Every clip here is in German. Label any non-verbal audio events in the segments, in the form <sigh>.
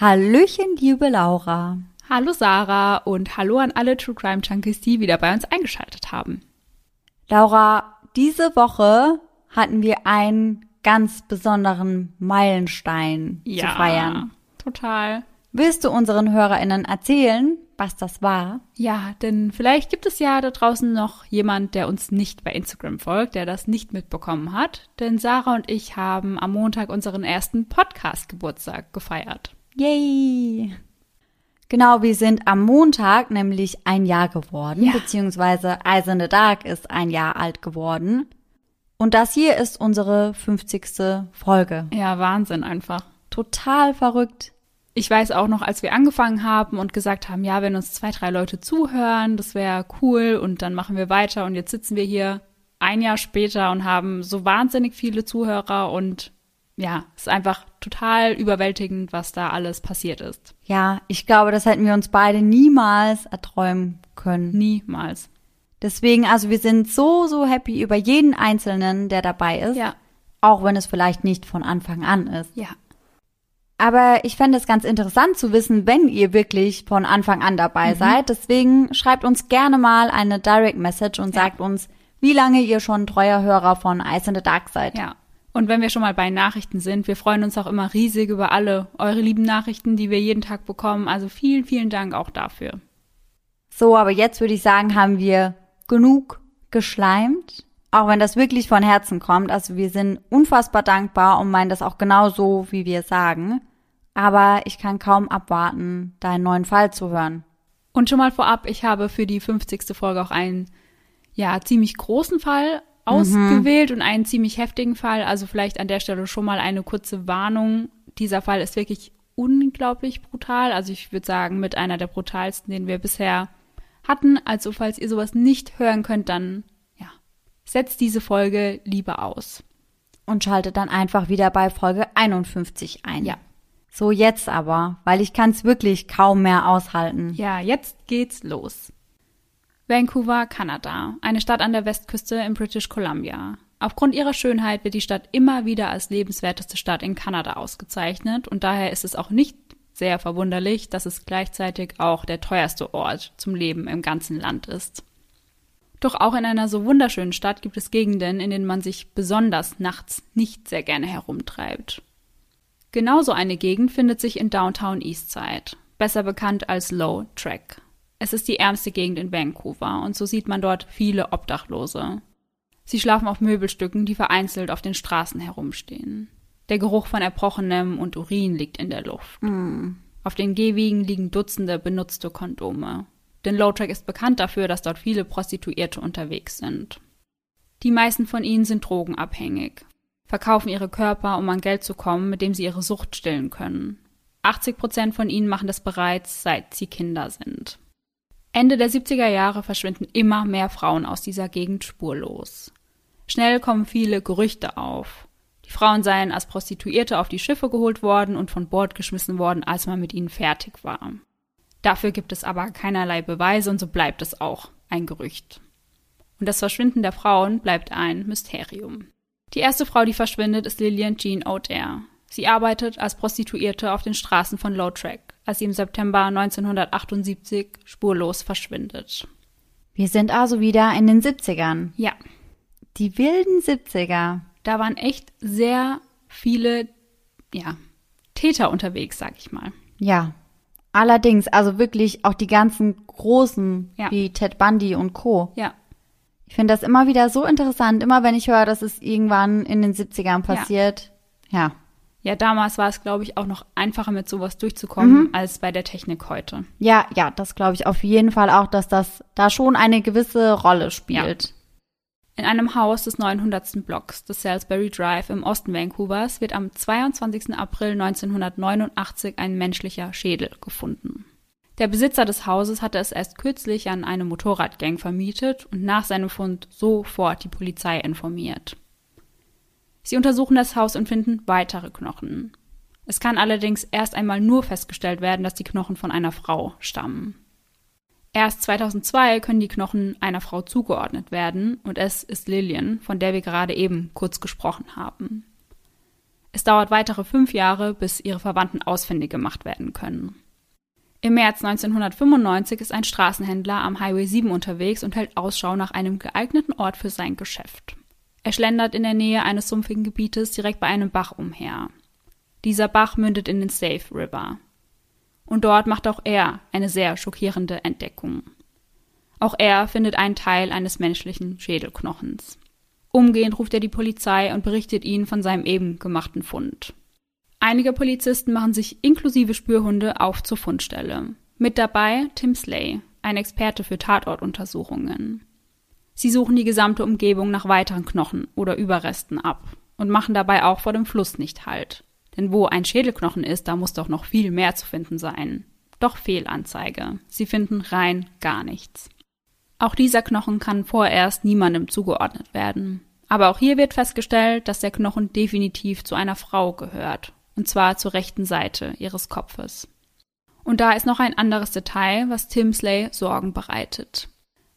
Hallöchen, liebe Laura. Hallo Sarah und hallo an alle True Crime Junkies, die wieder bei uns eingeschaltet haben. Laura, diese Woche hatten wir einen ganz besonderen Meilenstein Ja, zu feiern. total. Willst du unseren HörerInnen erzählen, was das war? Ja, denn vielleicht gibt es ja da draußen noch jemand, der uns nicht bei Instagram folgt, der das nicht mitbekommen hat. Denn Sarah und ich haben am Montag unseren ersten Podcast-Geburtstag gefeiert. Yay! Genau, wir sind am Montag nämlich ein Jahr geworden, Ja. beziehungsweise Eyes in the Dark ist ein Jahr alt geworden. Und das hier ist unsere 50. Folge. Ja, Wahnsinn einfach. Total verrückt. Ich weiß auch noch, als wir angefangen haben und gesagt haben, ja, wenn uns zwei, drei Leute zuhören, das wäre cool und dann machen wir weiter und jetzt sitzen wir hier ein Jahr später und haben so wahnsinnig viele Zuhörer und ja, es ist einfach total überwältigend, was da alles passiert ist. Ja, ich glaube, das hätten wir uns beide niemals erträumen können. Niemals. Deswegen, also wir sind so, so happy über jeden Einzelnen, der dabei ist. Ja. Auch wenn es vielleicht nicht von Anfang an ist. Ja. Aber ich fände es ganz interessant zu wissen, wenn ihr wirklich von Anfang an dabei seid. Deswegen schreibt uns gerne mal eine Direct Message und Ja. sagt uns, wie lange ihr schon treuer Hörer von Ice in the Dark seid. Ja. Und wenn wir schon mal bei Nachrichten sind, wir freuen uns auch immer riesig über alle eure lieben Nachrichten, die wir jeden Tag bekommen. Also vielen, vielen Dank auch dafür. So, aber jetzt würde ich sagen, haben wir genug geschleimt. Auch wenn das wirklich von Herzen kommt. Also wir sind unfassbar dankbar und meinen das auch genau so, wie wir sagen. Aber ich kann kaum abwarten, deinen neuen Fall zu hören. Und schon mal vorab, ich habe für die 50. Folge auch einen, ja, ziemlich großen Fall ausgewählt und einen ziemlich heftigen Fall. Also vielleicht an der Stelle schon mal eine kurze Warnung. Dieser Fall ist wirklich unglaublich brutal. Also ich würde sagen, mit einer der brutalsten, den wir bisher hatten. Also falls ihr sowas nicht hören könnt, dann, ja, setzt diese Folge lieber aus. Und schaltet dann einfach wieder bei Folge 51 ein. Ja. So jetzt aber, weil ich kann es wirklich kaum mehr aushalten. Ja, jetzt geht's los. Vancouver, Kanada, eine Stadt an der Westküste in British Columbia. Aufgrund ihrer Schönheit wird die Stadt immer wieder als lebenswerteste Stadt in Kanada ausgezeichnet und daher ist es auch nicht sehr verwunderlich, dass es gleichzeitig auch der teuerste Ort zum Leben im ganzen Land ist. Doch auch in einer so wunderschönen Stadt gibt es Gegenden, in denen man sich besonders nachts nicht sehr gerne herumtreibt. Genauso eine Gegend findet sich in Downtown Eastside, besser bekannt als Low Track. Es ist die ärmste Gegend in Vancouver und so sieht man dort viele Obdachlose. Sie schlafen auf Möbelstücken, die vereinzelt auf den Straßen herumstehen. Der Geruch von Erbrochenem und Urin liegt in der Luft. Auf den Gehwegen liegen Dutzende benutzte Kondome. Denn Low Track ist bekannt dafür, dass dort viele Prostituierte unterwegs sind. Die meisten von ihnen sind drogenabhängig, verkaufen ihre Körper, um an Geld zu kommen, mit dem sie ihre Sucht stillen können. 80 Prozent von ihnen machen das bereits, seit sie Kinder sind. Ende der 70er Jahre verschwinden immer mehr Frauen aus dieser Gegend spurlos. Schnell kommen viele Gerüchte auf. Die Frauen seien als Prostituierte auf die Schiffe geholt worden und von Bord geschmissen worden, als man mit ihnen fertig war. Dafür gibt es aber keinerlei Beweise und so bleibt es auch ein Gerücht. Und das Verschwinden der Frauen bleibt ein Mysterium. Die erste Frau, die verschwindet, ist Lillian Jean O'Dare. Sie arbeitet als Prostituierte auf den Straßen von Low Track, als sie im September 1978 spurlos verschwindet. Wir sind also wieder in den 70ern. Ja, Die wilden 70er. da waren echt sehr viele, ja, Täter unterwegs, sag ich mal. Ja. Allerdings, also wirklich auch die ganzen großen, Ja. wie Ted Bundy und Co. Ja, Ich finde das immer wieder so interessant, immer wenn ich höre, dass es irgendwann in den 70ern passiert. Ja. ja, damals war es, glaube ich, auch noch einfacher mit sowas durchzukommen als bei der Technik heute. Ja, ja, das glaube ich auf jeden Fall auch, dass das da schon eine gewisse Rolle spielt. In einem Haus des 900. Blocks des Salisbury Drive im Osten Vancouvers wird am 22. April 1989 ein menschlicher Schädel gefunden. Der Besitzer des Hauses hatte es erst kürzlich an eine Motorradgang vermietet und nach seinem Fund sofort die Polizei informiert. Sie untersuchen das Haus und finden weitere Knochen. Es kann allerdings erst einmal nur festgestellt werden, dass die Knochen von einer Frau stammen. Erst 2002 können die Knochen einer Frau zugeordnet werden und es ist Lillian, von der wir gerade eben kurz gesprochen haben. Es dauert weitere fünf Jahre, bis ihre Verwandten ausfindig gemacht werden können. Im März 1995 ist ein Straßenhändler am Highway 7 unterwegs und hält Ausschau nach einem geeigneten Ort für sein Geschäft. Er schlendert in der Nähe eines sumpfigen Gebietes direkt bei einem Bach umher. Dieser Bach mündet in den Safe River. Und dort macht auch er eine sehr schockierende Entdeckung. Auch er findet einen Teil eines menschlichen Schädelknochens. Umgehend ruft er die Polizei und berichtet ihnen von seinem eben gemachten Fund. Einige Polizisten machen sich inklusive Spürhunde auf zur Fundstelle. Mit dabei Tim Slay, ein Experte für Tatortuntersuchungen. Sie suchen die gesamte Umgebung nach weiteren Knochen oder Überresten ab und machen dabei auch vor dem Fluss nicht Halt. Denn wo ein Schädelknochen ist, da muss doch noch viel mehr zu finden sein. Doch Fehlanzeige. Sie finden rein gar nichts. Auch dieser Knochen kann vorerst niemandem zugeordnet werden. Aber auch hier wird festgestellt, dass der Knochen definitiv zu einer Frau gehört. Und zwar zur rechten Seite ihres Kopfes. Und da ist noch ein anderes Detail, was Tim Slay Sorgen bereitet.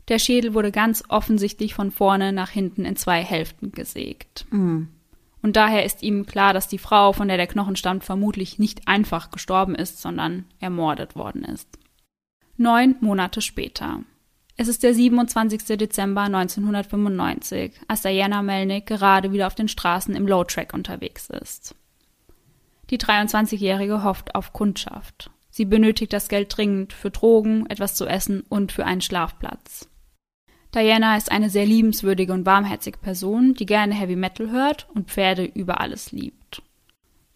Der Schädel wurde ganz offensichtlich von vorne nach hinten in zwei Hälften gesägt. Mhm. Und daher ist ihm klar, dass die Frau, von der der Knochen stammt, vermutlich nicht einfach gestorben ist, sondern ermordet worden ist. Neun Monate später. Es ist der 27. Dezember 1995, als Diana Melnick gerade wieder auf den Straßen im Low Track unterwegs ist. Die 23-Jährige hofft auf Kundschaft. Sie benötigt das Geld dringend für Drogen, etwas zu essen und für einen Schlafplatz. Diana ist eine sehr liebenswürdige und warmherzige Person, die gerne Heavy Metal hört und Pferde über alles liebt.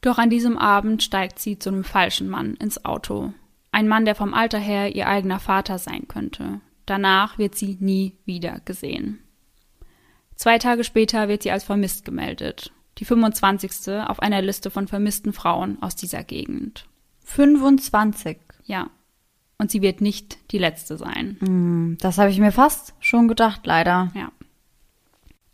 Doch an diesem Abend steigt sie zu einem falschen Mann ins Auto. Ein Mann, der vom Alter her ihr eigener Vater sein könnte. Danach wird sie nie wieder gesehen. Zwei Tage später wird sie als vermisst gemeldet. Die 25. auf einer Liste von vermissten Frauen aus dieser Gegend. 25? Ja. Und sie wird nicht die letzte sein. Hm, das habe ich mir fast schon gedacht, leider. Ja.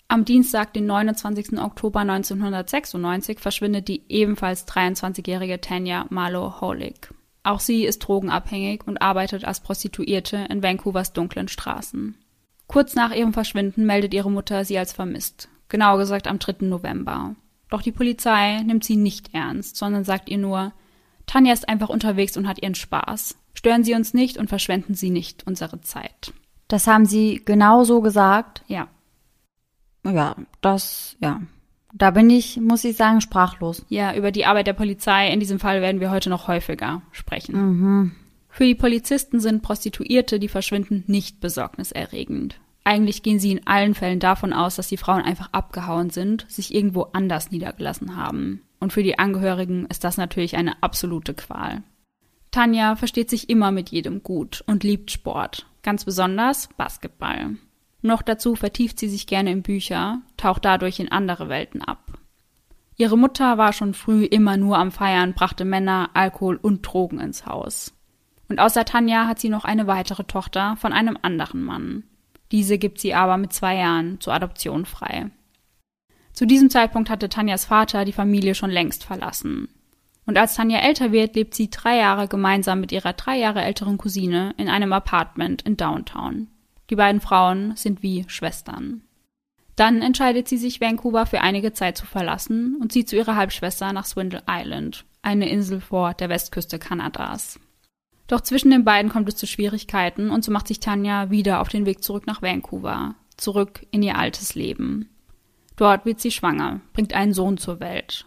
Am Dienstag, den 29. Oktober 1996, verschwindet die ebenfalls 23-jährige Tanya Marlowe Holick. Auch sie ist drogenabhängig und arbeitet als Prostituierte in Vancouvers dunklen Straßen. Kurz nach ihrem Verschwinden meldet ihre Mutter sie als vermisst, genau gesagt am 3. November. Doch die Polizei nimmt sie nicht ernst, sondern sagt ihr nur, Tanja ist einfach unterwegs und hat ihren Spaß. Stören Sie uns nicht und verschwenden Sie nicht unsere Zeit. Das haben Sie genau so gesagt? Ja. Ja, das, ja. Da bin ich, muss ich sagen, sprachlos. Ja, über die Arbeit der Polizei in diesem Fall werden wir heute noch häufiger sprechen. Mhm. Für die Polizisten sind Prostituierte, die verschwinden, nicht besorgniserregend. Eigentlich gehen sie in allen Fällen davon aus, dass die Frauen einfach abgehauen sind, sich irgendwo anders niedergelassen haben. Und für die Angehörigen ist das natürlich eine absolute Qual. Tanja versteht sich immer mit jedem gut und liebt Sport, ganz besonders Basketball. Noch dazu vertieft sie sich gerne in Bücher, taucht dadurch in andere Welten ab. Ihre Mutter war schon früh immer nur am Feiern, brachte Männer, Alkohol und Drogen ins Haus. Und außer Tanja hat sie noch eine weitere Tochter von einem anderen Mann. Diese gibt sie aber mit zwei Jahren zur Adoption frei. Zu diesem Zeitpunkt hatte Tanjas Vater die Familie schon längst verlassen. Und als Tanja älter wird, lebt sie drei Jahre gemeinsam mit ihrer drei Jahre älteren Cousine in einem Apartment in Downtown. Die beiden Frauen sind wie Schwestern. Dann entscheidet sie sich, Vancouver für einige Zeit zu verlassen und zieht zu ihrer Halbschwester nach Swindle Island, eine Insel vor der Westküste Kanadas. Doch zwischen den beiden kommt es zu Schwierigkeiten und so macht sich Tanja wieder auf den Weg zurück nach Vancouver, zurück in ihr altes Leben. Dort wird sie schwanger, bringt einen Sohn zur Welt.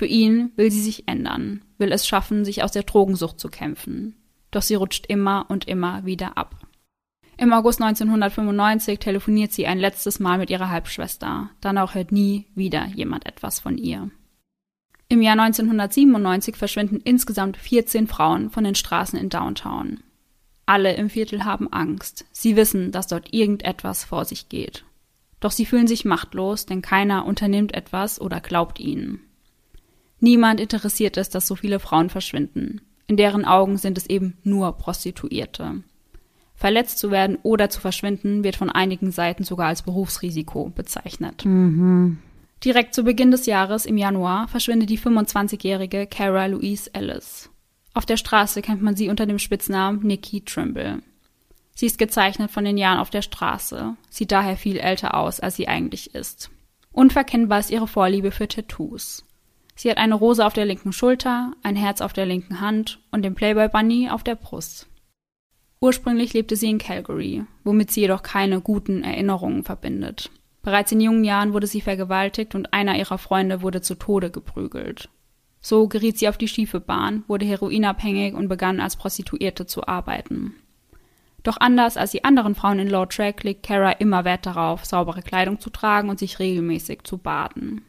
Für ihn will sie sich ändern, will es schaffen, sich aus der Drogensucht zu kämpfen. Doch sie rutscht immer und immer wieder ab. Im August 1995 telefoniert sie ein letztes Mal mit ihrer Halbschwester. Danach hört nie wieder jemand etwas von ihr. Im Jahr 1997 verschwinden insgesamt 14 Frauen von den Straßen in Downtown. Alle im Viertel haben Angst. Sie wissen, dass dort irgendetwas vor sich geht. Doch sie fühlen sich machtlos, denn keiner unternimmt etwas oder glaubt ihnen. Niemand interessiert es, dass so viele Frauen verschwinden. In deren Augen sind es eben nur Prostituierte. Verletzt zu werden oder zu verschwinden wird von einigen Seiten sogar als Berufsrisiko bezeichnet. Mhm. Direkt zu Beginn des Jahres, im Januar, verschwindet die 25-jährige Cara Louise Ellis. Auf der Straße kennt man sie unter dem Spitznamen Nikki Trimble. Sie ist gezeichnet von den Jahren auf der Straße, sieht daher viel älter aus, als sie eigentlich ist. Unverkennbar ist ihre Vorliebe für Tattoos. Sie hat eine Rose auf der linken Schulter, ein Herz auf der linken Hand und den Playboy Bunny auf der Brust. Ursprünglich lebte sie in Calgary, womit sie jedoch keine guten Erinnerungen verbindet. Bereits in jungen Jahren wurde sie vergewaltigt und einer ihrer Freunde wurde zu Tode geprügelt. So geriet sie auf die schiefe Bahn, wurde heroinabhängig und begann als Prostituierte zu arbeiten. Doch anders als die anderen Frauen in Low Track legt Kara immer Wert darauf, saubere Kleidung zu tragen und sich regelmäßig zu baden.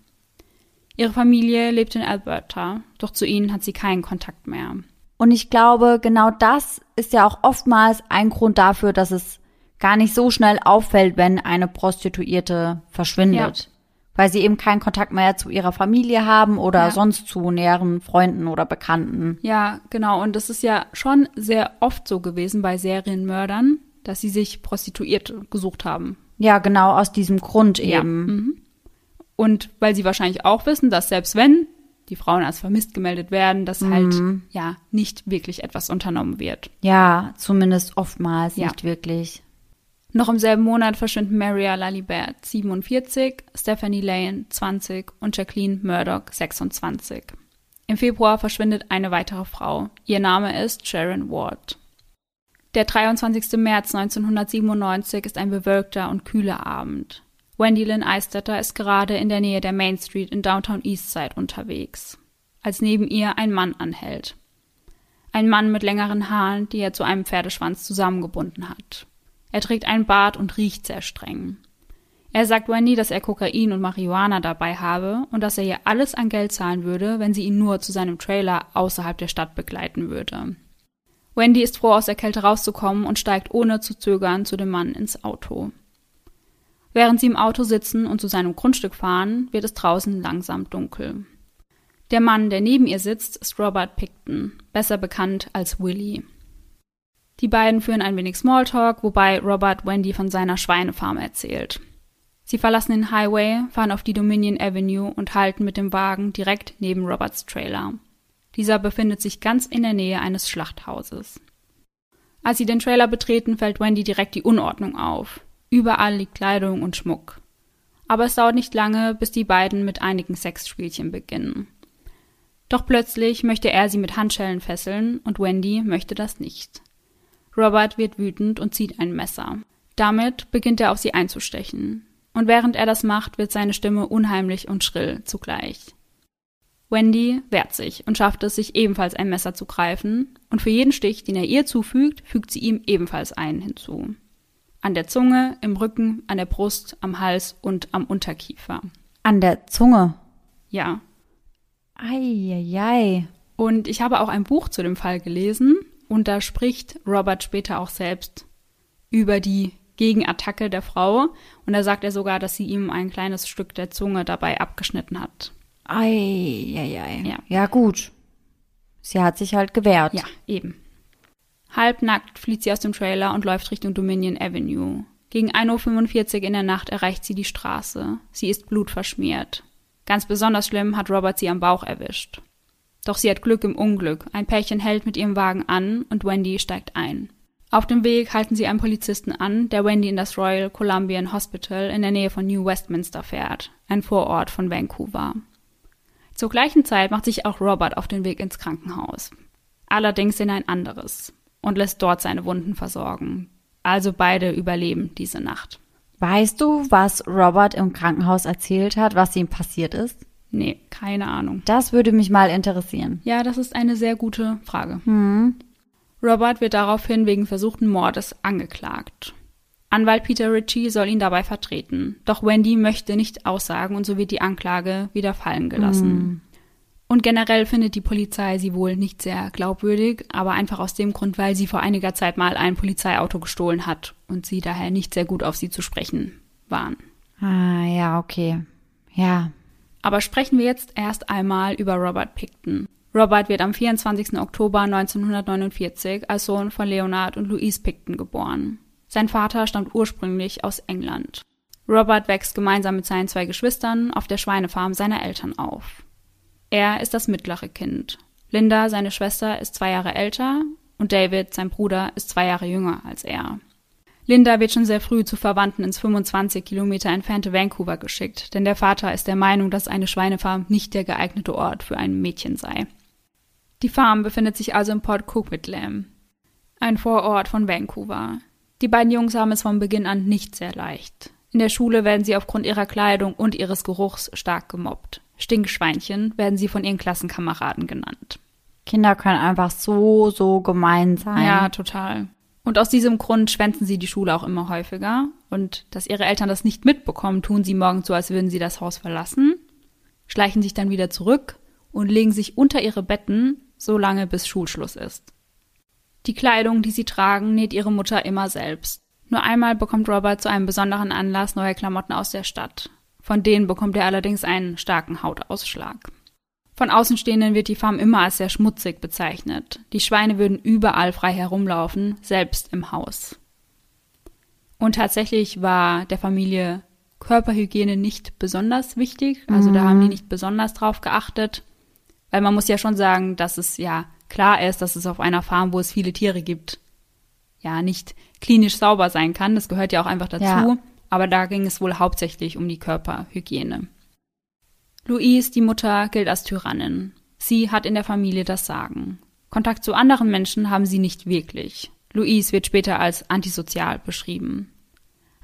Ihre Familie lebt in Alberta, doch zu ihnen hat sie keinen Kontakt mehr. Und ich glaube, genau das ist ja auch oftmals ein Grund dafür, dass es gar nicht so schnell auffällt, wenn eine Prostituierte verschwindet. Ja. Weil sie eben keinen Kontakt mehr zu ihrer Familie haben oder ja. sonst zu näheren Freunden oder Bekannten. Ja, genau. Und das ist ja schon sehr oft so gewesen bei Serienmördern, dass sie sich Prostituierte gesucht haben. Ja, genau, aus diesem Grund eben. Ja. Mhm. Und weil sie wahrscheinlich auch wissen, dass selbst wenn die Frauen als vermisst gemeldet werden, dass halt, mhm. halt ja nicht wirklich etwas unternommen wird. Ja, zumindest oftmals ja. nicht wirklich. Noch im selben Monat verschwinden Maria Lalibert 47, Stephanie Lane 20 und Jacqueline Murdoch 26. Im Februar verschwindet eine weitere Frau. Ihr Name ist Sharon Ward. Der 23. März 1997 ist ein bewölkter und kühler Abend. Wendy Lynn Eistetter ist gerade in der Nähe der Main Street in Downtown Eastside unterwegs, als neben ihr ein Mann anhält. Ein Mann mit längeren Haaren, die er zu einem Pferdeschwanz zusammengebunden hat. Er trägt einen Bart und riecht sehr streng. Er sagt Wendy, dass er Kokain und Marihuana dabei habe und dass er ihr alles an Geld zahlen würde, wenn sie ihn nur zu seinem Trailer außerhalb der Stadt begleiten würde. Wendy ist froh, aus der Kälte rauszukommen und steigt ohne zu zögern zu dem Mann ins Auto. Während sie im Auto sitzen und zu seinem Grundstück fahren, wird es draußen langsam dunkel. Der Mann, der neben ihr sitzt, ist Robert Picton, besser bekannt als Willie. Die beiden führen ein wenig Smalltalk, wobei Robert Wendy von seiner Schweinefarm erzählt. Sie verlassen den Highway, fahren auf die Dominion Avenue und halten mit dem Wagen direkt neben Roberts Trailer. Dieser befindet sich ganz in der Nähe eines Schlachthauses. Als sie den Trailer betreten, fällt Wendy direkt die Unordnung auf. Überall liegt Kleidung und Schmuck. Aber es dauert nicht lange, bis die beiden mit einigen Sexspielchen beginnen. Doch plötzlich möchte er sie mit Handschellen fesseln und Wendy möchte das nicht. Robert wird wütend und zieht ein Messer. Damit beginnt er auf sie einzustechen. Und während er das macht, wird seine Stimme unheimlich und schrill zugleich. Wendy wehrt sich und schafft es, sich ebenfalls ein Messer zu greifen, und für jeden Stich, den er ihr zufügt, fügt sie ihm ebenfalls einen hinzu. An der Zunge, im Rücken, an der Brust, am Hals und am Unterkiefer. An der Zunge? Ja. Eieiei. Und ich habe auch ein Buch zu dem Fall gelesen, und da spricht Robert später auch selbst über die Gegenattacke der Frau. Und da sagt er sogar, dass sie ihm ein kleines Stück der Zunge dabei abgeschnitten hat. Ei, ei, ei. Ja. ja, gut. Sie hat sich halt gewehrt. Ja, eben. Halbnackt flieht sie aus dem Trailer und läuft Richtung Dominion Avenue. Gegen 1.45 Uhr in der Nacht erreicht sie die Straße. Sie ist blutverschmiert. Ganz besonders schlimm hat Robert sie am Bauch erwischt. Doch sie hat Glück im Unglück. Ein Pärchen hält mit ihrem Wagen an und Wendy steigt ein. Auf dem Weg halten sie einen Polizisten an, der Wendy in das Royal Columbian Hospital in der Nähe von New Westminster fährt, ein Vorort von Vancouver. Zur gleichen Zeit macht sich auch Robert auf den Weg ins Krankenhaus. Allerdings in ein anderes und lässt dort seine Wunden versorgen. Also beide überleben diese Nacht. Weißt du, was Robert im Krankenhaus erzählt hat, was ihm passiert ist? Nee, keine Ahnung. Das würde mich mal interessieren. Ja, das ist eine sehr gute Frage. Hm. Robert wird daraufhin wegen versuchten Mordes angeklagt. Anwalt Peter Ritchie soll ihn dabei vertreten. Doch Wendy möchte nicht aussagen und so wird die Anklage wieder fallen gelassen. Hm. Und generell findet die Polizei sie wohl nicht sehr glaubwürdig, aber einfach aus dem Grund, weil sie vor einiger Zeit mal ein Polizeiauto gestohlen hat und sie daher nicht sehr gut auf sie zu sprechen waren. Ah, ja, okay. Ja, aber sprechen wir jetzt erst einmal über Robert Picton. Robert wird am 24. Oktober 1949 als Sohn von Leonard und Louise Picton geboren. Sein Vater stammt ursprünglich aus England. Robert wächst gemeinsam mit seinen zwei Geschwistern auf der Schweinefarm seiner Eltern auf. Er ist das mittlere Kind. Linda, seine Schwester, ist zwei Jahre älter und David, sein Bruder, ist zwei Jahre jünger als er. Linda wird schon sehr früh zu Verwandten ins 25 Kilometer entfernte Vancouver geschickt, denn der Vater ist der Meinung, dass eine Schweinefarm nicht der geeignete Ort für ein Mädchen sei. Die Farm befindet sich also im Port Coquitlam, ein Vorort von Vancouver. Die beiden Jungs haben es von Beginn an nicht sehr leicht. In der Schule werden sie aufgrund ihrer Kleidung und ihres Geruchs stark gemobbt. Stinkschweinchen werden sie von ihren Klassenkameraden genannt. Kinder können einfach so, so gemein sein. Ja, total. Und aus diesem Grund schwänzen sie die Schule auch immer häufiger. Und dass ihre Eltern das nicht mitbekommen, tun sie morgens so, als würden sie das Haus verlassen, schleichen sich dann wieder zurück und legen sich unter ihre Betten, so lange bis Schulschluss ist. Die Kleidung, die sie tragen, näht ihre Mutter immer selbst. Nur einmal bekommt Robert zu einem besonderen Anlass neue Klamotten aus der Stadt. Von denen bekommt er allerdings einen starken Hautausschlag. Von Außenstehenden wird die Farm immer als sehr schmutzig bezeichnet. Die Schweine würden überall frei herumlaufen, selbst im Haus. Und tatsächlich war der Familie Körperhygiene nicht besonders wichtig. Also mhm. da haben die nicht besonders drauf geachtet. Weil man muss ja schon sagen, dass es ja klar ist, dass es auf einer Farm, wo es viele Tiere gibt, ja nicht klinisch sauber sein kann. Das gehört ja auch einfach dazu. Ja. Aber da ging es wohl hauptsächlich um die Körperhygiene. Louise, die Mutter, gilt als Tyrannin. Sie hat in der Familie das Sagen. Kontakt zu anderen Menschen haben sie nicht wirklich. Louise wird später als antisozial beschrieben.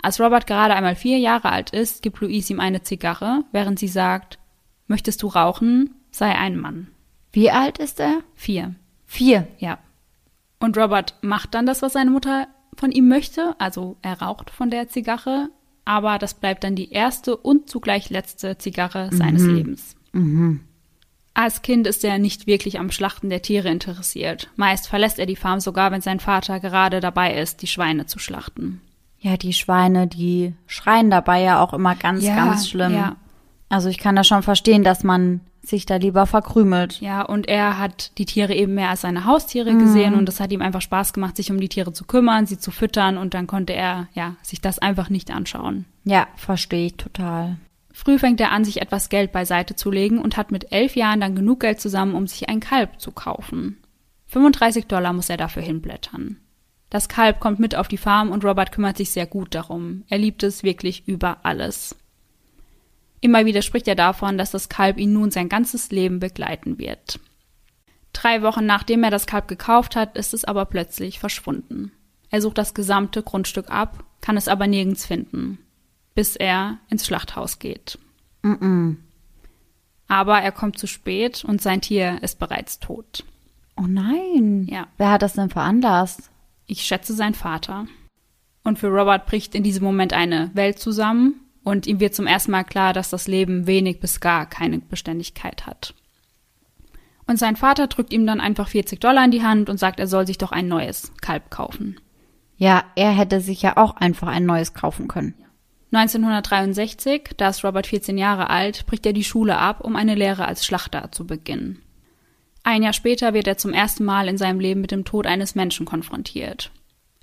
Als Robert gerade einmal vier Jahre alt ist, gibt Louise ihm eine Zigarre, während sie sagt, möchtest du rauchen? Sei ein Mann. Wie alt ist er? Vier. Vier? Ja. Und Robert macht dann das, was seine Mutter von ihm möchte, also er raucht von der Zigarre, aber das bleibt dann die erste und zugleich letzte Zigarre seines mhm. Lebens. Mhm. Als Kind ist er nicht wirklich am Schlachten der Tiere interessiert. Meist verlässt er die Farm sogar, wenn sein Vater gerade dabei ist, die Schweine zu schlachten. Ja, die Schweine, die schreien dabei ja auch immer ganz, ja, ganz schlimm. Ja. Also ich kann das schon verstehen, dass man sich da lieber verkrümelt. Ja, und er hat die Tiere eben mehr als seine Haustiere mhm. gesehen und es hat ihm einfach Spaß gemacht, sich um die Tiere zu kümmern, sie zu füttern und dann konnte er, ja, sich das einfach nicht anschauen. Ja, verstehe ich total. Früh fängt er an, sich etwas Geld beiseite zu legen und hat mit elf Jahren dann genug Geld zusammen, um sich ein Kalb zu kaufen. 35 Dollar muss er dafür hinblättern. Das Kalb kommt mit auf die Farm und Robert kümmert sich sehr gut darum. Er liebt es wirklich über alles. Immer wieder spricht er davon, dass das Kalb ihn nun sein ganzes Leben begleiten wird. Drei Wochen nachdem er das Kalb gekauft hat, ist es aber plötzlich verschwunden. Er sucht das gesamte Grundstück ab, kann es aber nirgends finden, bis er ins Schlachthaus geht. Mm -mm. Aber er kommt zu spät und sein Tier ist bereits tot. Oh nein. Ja. Wer hat das denn veranlasst? Ich schätze sein Vater. Und für Robert bricht in diesem Moment eine Welt zusammen und ihm wird zum ersten Mal klar, dass das Leben wenig bis gar keine Beständigkeit hat. Und sein Vater drückt ihm dann einfach 40 Dollar in die Hand und sagt, er soll sich doch ein neues Kalb kaufen. Ja, er hätte sich ja auch einfach ein neues kaufen können. 1963, da ist Robert 14 Jahre alt, bricht er die Schule ab, um eine Lehre als Schlachter zu beginnen. Ein Jahr später wird er zum ersten Mal in seinem Leben mit dem Tod eines Menschen konfrontiert.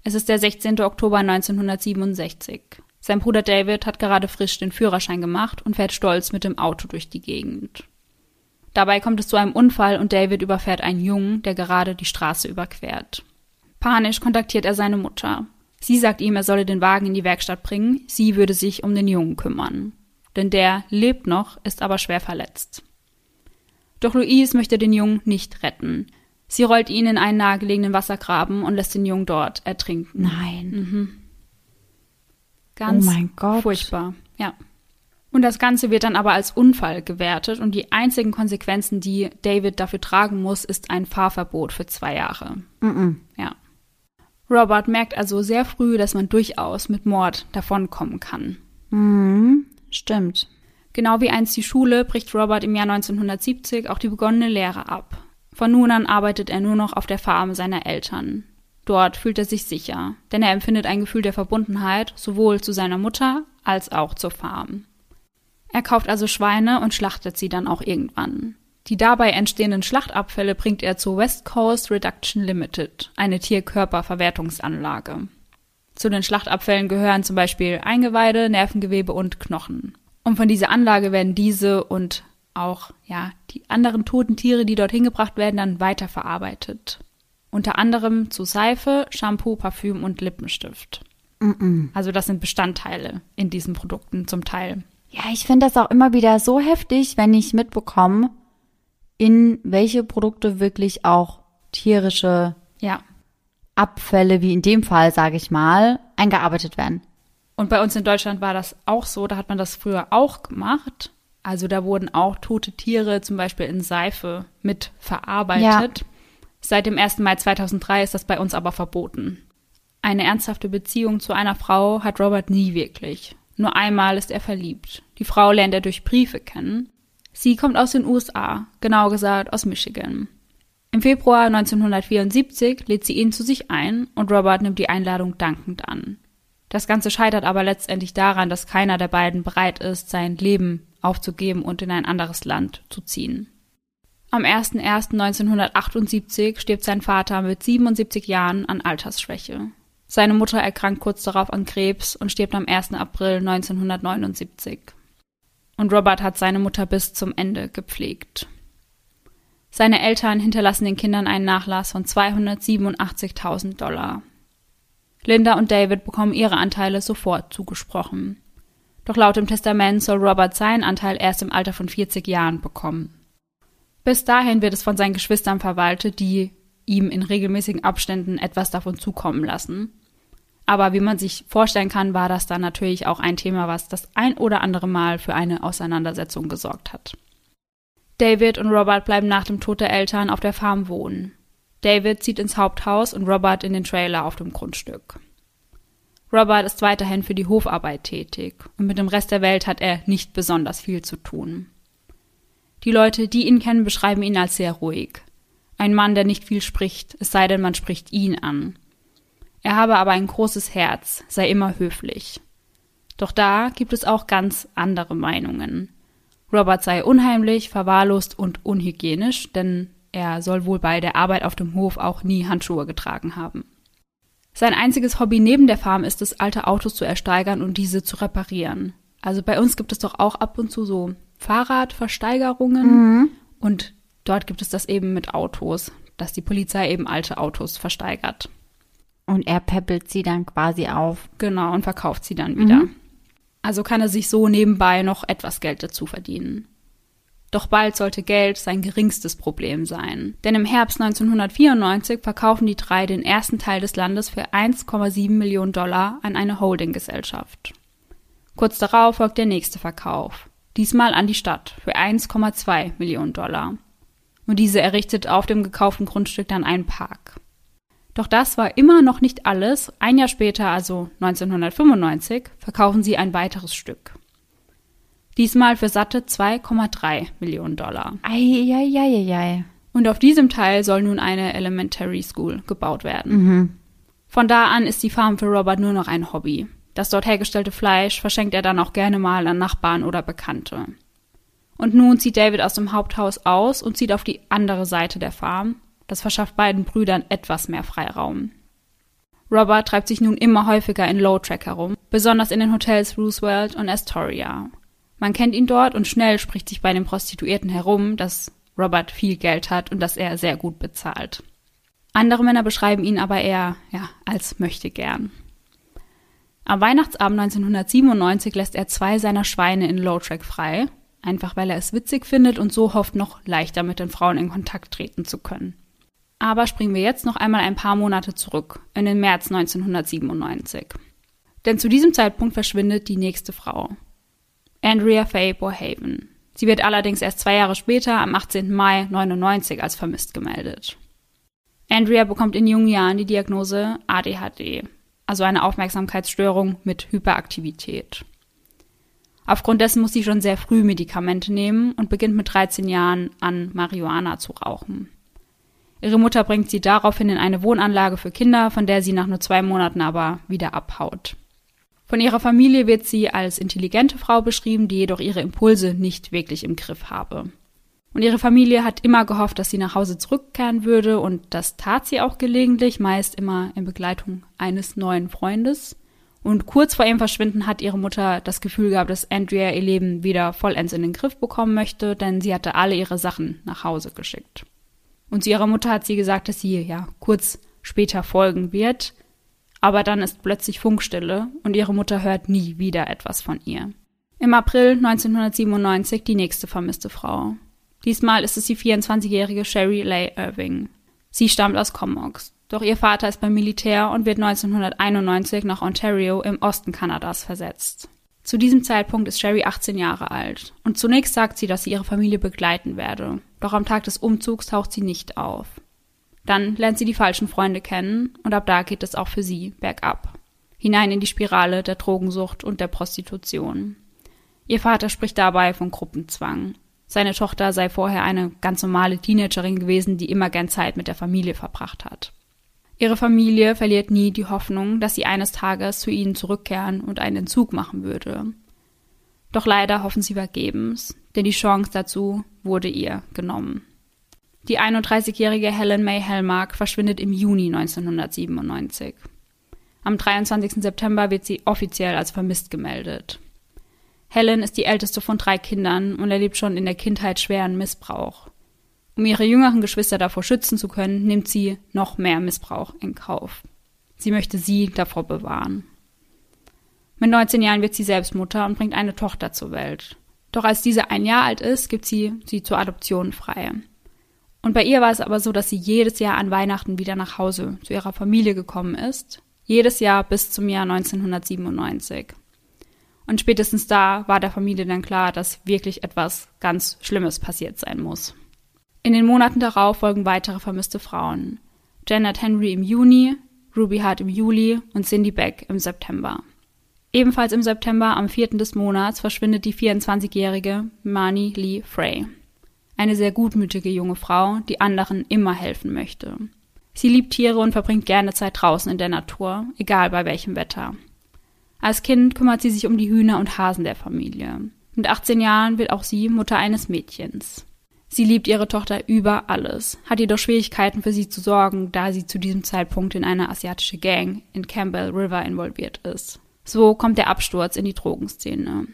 Es ist der 16. Oktober 1967. Sein Bruder David hat gerade frisch den Führerschein gemacht und fährt stolz mit dem Auto durch die Gegend. Dabei kommt es zu einem Unfall und David überfährt einen Jungen, der gerade die Straße überquert. Panisch kontaktiert er seine Mutter. Sie sagt ihm, er solle den Wagen in die Werkstatt bringen, sie würde sich um den Jungen kümmern. Denn der lebt noch, ist aber schwer verletzt. Doch Louise möchte den Jungen nicht retten. Sie rollt ihn in einen nahegelegenen Wassergraben und lässt den Jungen dort ertrinken. Nein. Mhm. Ganz oh mein Gott. furchtbar. Ja. Und das Ganze wird dann aber als Unfall gewertet und die einzigen Konsequenzen, die David dafür tragen muss, ist ein Fahrverbot für zwei Jahre. Mm -mm. Ja. Robert merkt also sehr früh, dass man durchaus mit Mord davonkommen kann. Mm, stimmt. Genau wie einst die Schule bricht Robert im Jahr 1970 auch die begonnene Lehre ab. Von nun an arbeitet er nur noch auf der Farm seiner Eltern. Dort fühlt er sich sicher, denn er empfindet ein Gefühl der Verbundenheit sowohl zu seiner Mutter als auch zur Farm. Er kauft also Schweine und schlachtet sie dann auch irgendwann. Die dabei entstehenden Schlachtabfälle bringt er zur West Coast Reduction Limited, eine Tierkörperverwertungsanlage. Zu den Schlachtabfällen gehören zum Beispiel Eingeweide, Nervengewebe und Knochen. Und von dieser Anlage werden diese und auch ja die anderen toten Tiere, die dort hingebracht werden, dann weiterverarbeitet unter anderem zu Seife, Shampoo, Parfüm und Lippenstift. Also das sind Bestandteile in diesen Produkten zum Teil. Ja, ich finde das auch immer wieder so heftig, wenn ich mitbekomme, in welche Produkte wirklich auch tierische Ja. Abfälle, wie in dem Fall, sage ich mal, eingearbeitet werden. Und bei uns in Deutschland war das auch so, da hat man das früher auch gemacht. Also da wurden auch tote Tiere zum Beispiel in Seife mit verarbeitet. Seit dem 1. Mai 2003 ist das bei uns aber verboten. Eine ernsthafte Beziehung zu einer Frau hat Robert nie wirklich. Nur einmal ist er verliebt. Die Frau lernt er durch Briefe kennen. Sie kommt aus den USA, genau gesagt aus Michigan. Im Februar 1974 lädt sie ihn zu sich ein und Robert nimmt die Einladung dankend an. Das Ganze scheitert aber letztendlich daran, dass keiner der beiden bereit ist, sein Leben aufzugeben und in ein anderes Land zu ziehen. Am 01.01.1978 stirbt sein Vater mit 77 Jahren an Altersschwäche. Seine Mutter erkrankt kurz darauf an Krebs und stirbt am 1. April 1979. Und Robert hat seine Mutter bis zum Ende gepflegt. Seine Eltern hinterlassen den Kindern einen Nachlass von 287.000 Dollar. Linda und David bekommen ihre Anteile sofort zugesprochen. Doch laut dem Testament soll Robert seinen Anteil erst im Alter von 40 Jahren bekommen. Bis dahin wird es von seinen Geschwistern verwaltet, die ihm in regelmäßigen Abständen etwas davon zukommen lassen. Aber wie man sich vorstellen kann, war das dann natürlich auch ein Thema, was das ein oder andere Mal für eine Auseinandersetzung gesorgt hat. David und Robert bleiben nach dem Tod der Eltern auf der Farm wohnen. David zieht ins Haupthaus und Robert in den Trailer auf dem Grundstück. Robert ist weiterhin für die Hofarbeit tätig und mit dem Rest der Welt hat er nicht besonders viel zu tun. Die Leute, die ihn kennen, beschreiben ihn als sehr ruhig. Ein Mann, der nicht viel spricht, es sei denn, man spricht ihn an. Er habe aber ein großes Herz, sei immer höflich. Doch da gibt es auch ganz andere Meinungen. Robert sei unheimlich, verwahrlost und unhygienisch, denn er soll wohl bei der Arbeit auf dem Hof auch nie Handschuhe getragen haben. Sein einziges Hobby neben der Farm ist es, alte Autos zu ersteigern und diese zu reparieren. Also bei uns gibt es doch auch ab und zu so Fahrradversteigerungen Mhm. und dort gibt es das eben mit Autos, dass die Polizei eben alte Autos versteigert. Und er peppelt sie dann quasi auf. Genau, und verkauft sie dann wieder. Also kann er sich so nebenbei noch etwas Geld dazu verdienen. Doch bald sollte Geld sein geringstes Problem sein. Denn im Herbst 1994 verkaufen die drei den ersten Teil des Landes für 1,7 Millionen Dollar an eine Holdinggesellschaft. Kurz darauf folgt der nächste Verkauf. Diesmal an die Stadt für 1,2 Millionen Dollar. Und diese errichtet auf dem gekauften Grundstück dann einen Park. Doch das war immer noch nicht alles. Ein Jahr später, also 1995, verkaufen sie ein weiteres Stück. Diesmal für satte 2,3 Millionen Dollar. Eieieiei. Und auf diesem Teil soll nun eine Elementary School gebaut werden. Von da an ist die Farm für Robert nur noch ein Hobby. Das dort hergestellte Fleisch verschenkt er dann auch gerne mal an Nachbarn oder Bekannte. Und nun zieht David aus dem Haupthaus aus und zieht auf die andere Seite der Farm. Das verschafft beiden Brüdern etwas mehr Freiraum. Robert treibt sich nun immer häufiger in Low Track herum, besonders in den Hotels Roosevelt und Astoria. Man kennt ihn dort und schnell spricht sich bei den Prostituierten herum, dass Robert viel Geld hat und dass er sehr gut bezahlt. Andere Männer beschreiben ihn aber eher, ja, als möchte gern. Am Weihnachtsabend 1997 lässt er zwei seiner Schweine in Low Track frei, einfach weil er es witzig findet und so hofft, noch leichter mit den Frauen in Kontakt treten zu können. Aber springen wir jetzt noch einmal ein paar Monate zurück, in den März 1997. Denn zu diesem Zeitpunkt verschwindet die nächste Frau, Andrea Faye Bohaven. Sie wird allerdings erst zwei Jahre später, am 18. Mai 99, als vermisst gemeldet. Andrea bekommt in jungen Jahren die Diagnose ADHD, also eine Aufmerksamkeitsstörung mit Hyperaktivität. Aufgrund dessen muss sie schon sehr früh Medikamente nehmen und beginnt mit 13 Jahren an Marihuana zu rauchen. Ihre Mutter bringt sie daraufhin in eine Wohnanlage für Kinder, von der sie nach nur zwei Monaten aber wieder abhaut. Von ihrer Familie wird sie als intelligente Frau beschrieben, die jedoch ihre Impulse nicht wirklich im Griff habe. Und ihre Familie hat immer gehofft, dass sie nach Hause zurückkehren würde, und das tat sie auch gelegentlich, meist immer in Begleitung eines neuen Freundes. Und kurz vor ihrem Verschwinden hat ihre Mutter das Gefühl gehabt, dass Andrea ihr Leben wieder vollends in den Griff bekommen möchte, denn sie hatte alle ihre Sachen nach Hause geschickt. Und zu ihrer Mutter hat sie gesagt, dass sie ja kurz später folgen wird. aber dann ist plötzlich Funkstille und ihre Mutter hört nie wieder etwas von ihr. Im April 1997 die nächste vermisste Frau. Diesmal ist es die 24-jährige Sherry Leigh Irving. Sie stammt aus Comox, doch ihr Vater ist beim Militär und wird 1991 nach Ontario im Osten Kanadas versetzt. Zu diesem Zeitpunkt ist Sherry 18 Jahre alt und zunächst sagt sie, dass sie ihre Familie begleiten werde, doch am Tag des Umzugs taucht sie nicht auf. Dann lernt sie die falschen Freunde kennen und ab da geht es auch für sie bergab. Hinein in die Spirale der Drogensucht und der Prostitution. Ihr Vater spricht dabei von Gruppenzwang. Seine Tochter sei vorher eine ganz normale Teenagerin gewesen, die immer gern Zeit mit der Familie verbracht hat. Ihre Familie verliert nie die Hoffnung, dass sie eines Tages zu ihnen zurückkehren und einen Entzug machen würde. Doch leider hoffen sie vergebens, denn die Chance dazu wurde ihr genommen. Die 31-jährige Helen May Hellmark verschwindet im Juni 1997. Am 23. September wird sie offiziell als vermisst gemeldet. Helen ist die älteste von drei Kindern und erlebt schon in der Kindheit schweren Missbrauch. Um ihre jüngeren Geschwister davor schützen zu können, nimmt sie noch mehr Missbrauch in Kauf. Sie möchte sie davor bewahren. Mit 19 Jahren wird sie selbst Mutter und bringt eine Tochter zur Welt. Doch als diese ein Jahr alt ist, gibt sie sie zur Adoption frei. Und bei ihr war es aber so, dass sie jedes Jahr an Weihnachten wieder nach Hause zu ihrer Familie gekommen ist. Jedes Jahr bis zum Jahr 1997. Und spätestens da war der Familie dann klar, dass wirklich etwas ganz Schlimmes passiert sein muss. In den Monaten darauf folgen weitere vermisste Frauen. Janet Henry im Juni, Ruby Hart im Juli und Cindy Beck im September. Ebenfalls im September am 4. des Monats verschwindet die 24-jährige Mani Lee Frey. Eine sehr gutmütige junge Frau, die anderen immer helfen möchte. Sie liebt Tiere und verbringt gerne Zeit draußen in der Natur, egal bei welchem Wetter. Als Kind kümmert sie sich um die Hühner und Hasen der Familie. Mit 18 Jahren wird auch sie Mutter eines Mädchens. Sie liebt ihre Tochter über alles, hat jedoch Schwierigkeiten für sie zu sorgen, da sie zu diesem Zeitpunkt in eine asiatische Gang in Campbell River involviert ist. So kommt der Absturz in die Drogenszene.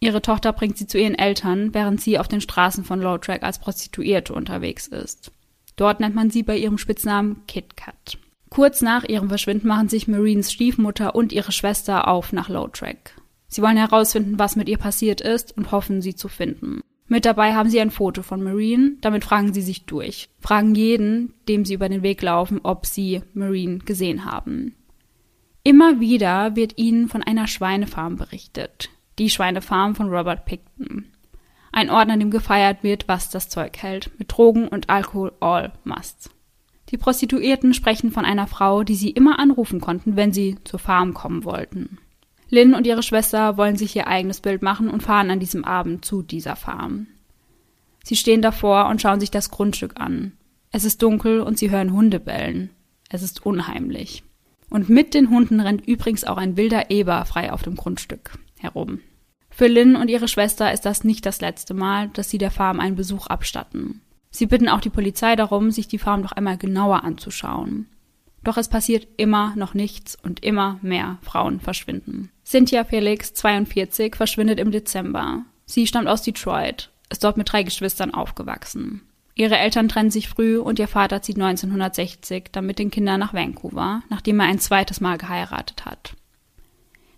Ihre Tochter bringt sie zu ihren Eltern, während sie auf den Straßen von Lowtrack als Prostituierte unterwegs ist. Dort nennt man sie bei ihrem Spitznamen Kit Kat. Kurz nach ihrem Verschwinden machen sich Marines Stiefmutter und ihre Schwester auf nach Lowtrack. Sie wollen herausfinden, was mit ihr passiert ist und hoffen, sie zu finden. Mit dabei haben sie ein Foto von Marine, damit fragen sie sich durch. Fragen jeden, dem sie über den Weg laufen, ob sie Marine gesehen haben. Immer wieder wird ihnen von einer Schweinefarm berichtet. Die Schweinefarm von Robert Picton. Ein Ort, an dem gefeiert wird, was das Zeug hält, mit Drogen und Alkohol all must. Die Prostituierten sprechen von einer Frau, die sie immer anrufen konnten, wenn sie zur Farm kommen wollten. Lynn und ihre Schwester wollen sich ihr eigenes Bild machen und fahren an diesem Abend zu dieser Farm. Sie stehen davor und schauen sich das Grundstück an. Es ist dunkel und sie hören Hunde bellen. Es ist unheimlich. Und mit den Hunden rennt übrigens auch ein wilder Eber frei auf dem Grundstück herum. Für Lynn und ihre Schwester ist das nicht das letzte Mal, dass sie der Farm einen Besuch abstatten. Sie bitten auch die Polizei darum, sich die Farm doch einmal genauer anzuschauen. Doch es passiert immer noch nichts und immer mehr Frauen verschwinden. Cynthia Felix, 42, verschwindet im Dezember. Sie stammt aus Detroit, ist dort mit drei Geschwistern aufgewachsen. Ihre Eltern trennen sich früh und ihr Vater zieht 1960 dann mit den Kindern nach Vancouver, nachdem er ein zweites Mal geheiratet hat.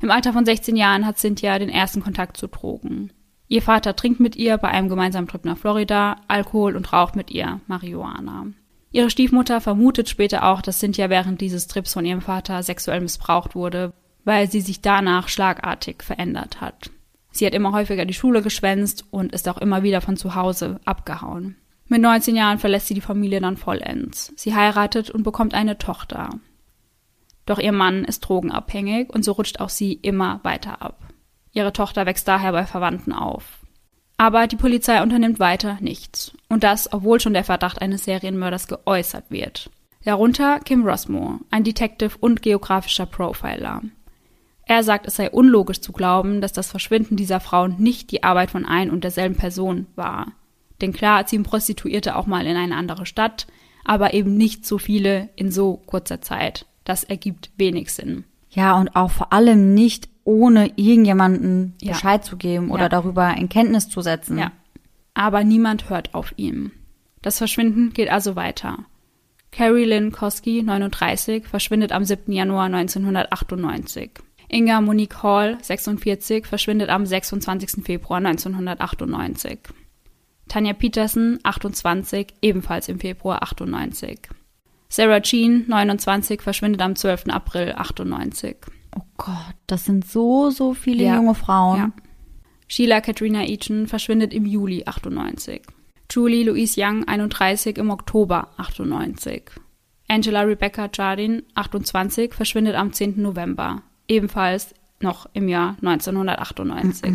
Im Alter von 16 Jahren hat Cynthia den ersten Kontakt zu Drogen. Ihr Vater trinkt mit ihr bei einem gemeinsamen Trip nach Florida Alkohol und raucht mit ihr Marihuana. Ihre Stiefmutter vermutet später auch, dass Cynthia während dieses Trips von ihrem Vater sexuell missbraucht wurde, weil sie sich danach schlagartig verändert hat. Sie hat immer häufiger die Schule geschwänzt und ist auch immer wieder von zu Hause abgehauen. Mit 19 Jahren verlässt sie die Familie dann vollends. Sie heiratet und bekommt eine Tochter. Doch ihr Mann ist drogenabhängig und so rutscht auch sie immer weiter ab. Ihre Tochter wächst daher bei Verwandten auf. Aber die Polizei unternimmt weiter nichts. Und das, obwohl schon der Verdacht eines Serienmörders geäußert wird. Darunter Kim Rosmo, ein Detective und geografischer Profiler. Er sagt, es sei unlogisch zu glauben, dass das Verschwinden dieser Frauen nicht die Arbeit von ein und derselben Person war. Denn klar ziehen Prostituierte auch mal in eine andere Stadt, aber eben nicht so viele in so kurzer Zeit. Das ergibt wenig Sinn. Ja, und auch vor allem nicht ohne irgendjemanden ja. Bescheid zu geben oder ja. darüber in Kenntnis zu setzen. Ja. Aber niemand hört auf ihn. Das Verschwinden geht also weiter. Carrie Lynn Koski, 39, verschwindet am 7. Januar 1998. Inga Monique Hall, 46, verschwindet am 26. Februar 1998. Tanja Peterson, 28, ebenfalls im Februar 98. Sarah Jean, 29, verschwindet am 12. April 98. Oh Gott, das sind so, so viele Ja. junge Frauen. Ja. Sheila Katrina Eaton verschwindet im Juli 98. Julie Louise Young, 31, im Oktober 98. Angela Rebecca Jardine, 28, verschwindet am 10. November, ebenfalls noch im Jahr 1998.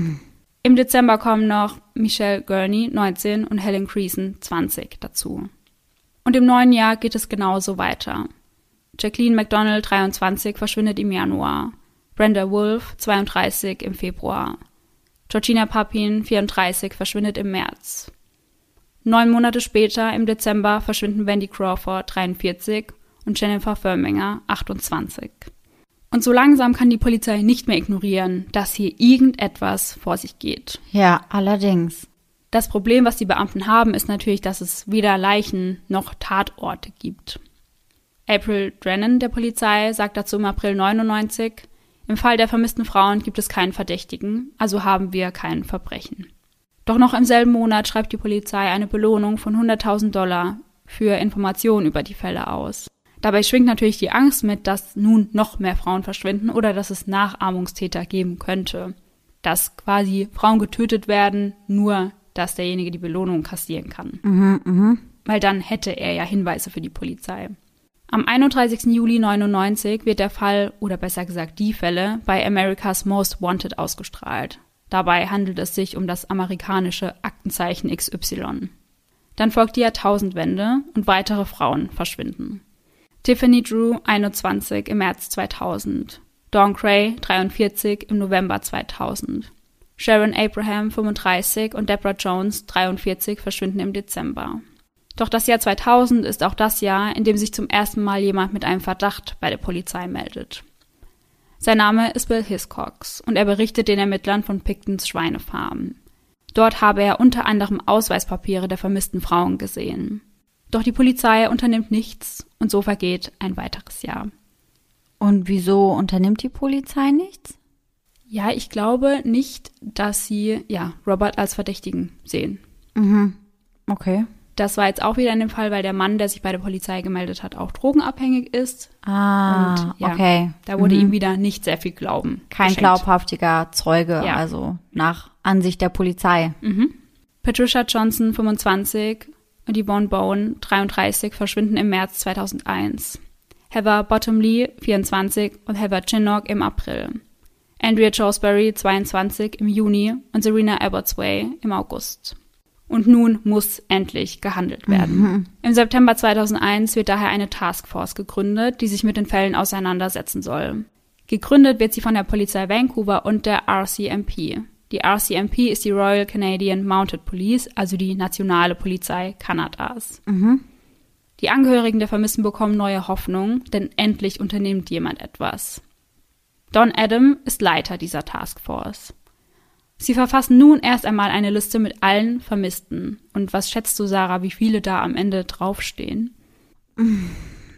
Im Dezember kommen noch Michelle Gurney, 19, und Helen Creason, 20, dazu. Und im neuen Jahr geht es genauso weiter. Jacqueline McDonald, 23, verschwindet im Januar. Brenda Wolf, 32, im Februar. Georgina Papin, 34, verschwindet im März. Neun Monate später, im Dezember, verschwinden Wendy Crawford, 43, und Jennifer Firminger, 28. Und so langsam kann die Polizei nicht mehr ignorieren, dass hier irgendetwas vor sich geht. Ja, allerdings. Das Problem, was die Beamten haben, ist natürlich, dass es weder Leichen noch Tatorte gibt. April Drennan der Polizei sagt dazu im April 99, im Fall der vermissten Frauen gibt es keinen Verdächtigen, also haben wir kein Verbrechen. Doch noch im selben Monat schreibt die Polizei eine Belohnung von 100.000 Dollar für Informationen über die Fälle aus. Dabei schwingt natürlich die Angst mit, dass nun noch mehr Frauen verschwinden oder dass es Nachahmungstäter geben könnte. Dass quasi Frauen getötet werden, nur dass derjenige die Belohnung kassieren kann. Weil dann hätte er ja Hinweise für die Polizei. Am 31. Juli 99 wird der Fall, oder besser gesagt die Fälle, bei America's Most Wanted ausgestrahlt. Dabei handelt es sich um das amerikanische Aktenzeichen XY. Dann folgt die Jahrtausendwende und weitere Frauen verschwinden. Tiffany Drew, 21, im März 2000. Dawn Cray, 43, im November 2000. Sharon Abraham, 35, und Deborah Jones, 43, verschwinden im Dezember. Doch das Jahr 2000 ist auch das Jahr, in dem sich zum ersten Mal jemand mit einem Verdacht bei der Polizei meldet. Sein Name ist Bill Hiscox und er berichtet den Ermittlern von Pictons Schweinefarm. Dort habe er unter anderem Ausweispapiere der vermissten Frauen gesehen. Doch die Polizei unternimmt nichts und so vergeht ein weiteres Jahr. Und wieso unternimmt die Polizei nichts? Ja, ich glaube nicht, dass sie ja Robert als Verdächtigen sehen. Okay. Das war jetzt auch wieder in dem Fall, weil der Mann, der sich bei der Polizei gemeldet hat, auch drogenabhängig ist. Ah, Und ja, okay. Da wurde ihm wieder nicht sehr viel Glauben. Kein geschenkt. glaubhaftiger Zeuge, Ja. also nach Ansicht der Polizei. Patricia Johnson, 25, und Yvonne Bowen, 33, verschwinden im März 2001. Heather Bottomley, 24, und Heather Chinnock im April. Andrea Josbury, 22, im Juni und Serena Abbotsway im August. Und nun muss endlich gehandelt werden. Im September 2001 wird daher eine Taskforce gegründet, die sich mit den Fällen auseinandersetzen soll. Gegründet wird sie von der Polizei Vancouver und der RCMP. Die RCMP ist die Royal Canadian Mounted Police, also die nationale Polizei Kanadas. Die Angehörigen der Vermissten bekommen neue Hoffnung, denn endlich unternimmt jemand etwas. Don Adam ist Leiter dieser Taskforce. Sie verfassen nun erst einmal eine Liste mit allen Vermissten. Und was schätzt du, Sarah, wie viele da am Ende draufstehen?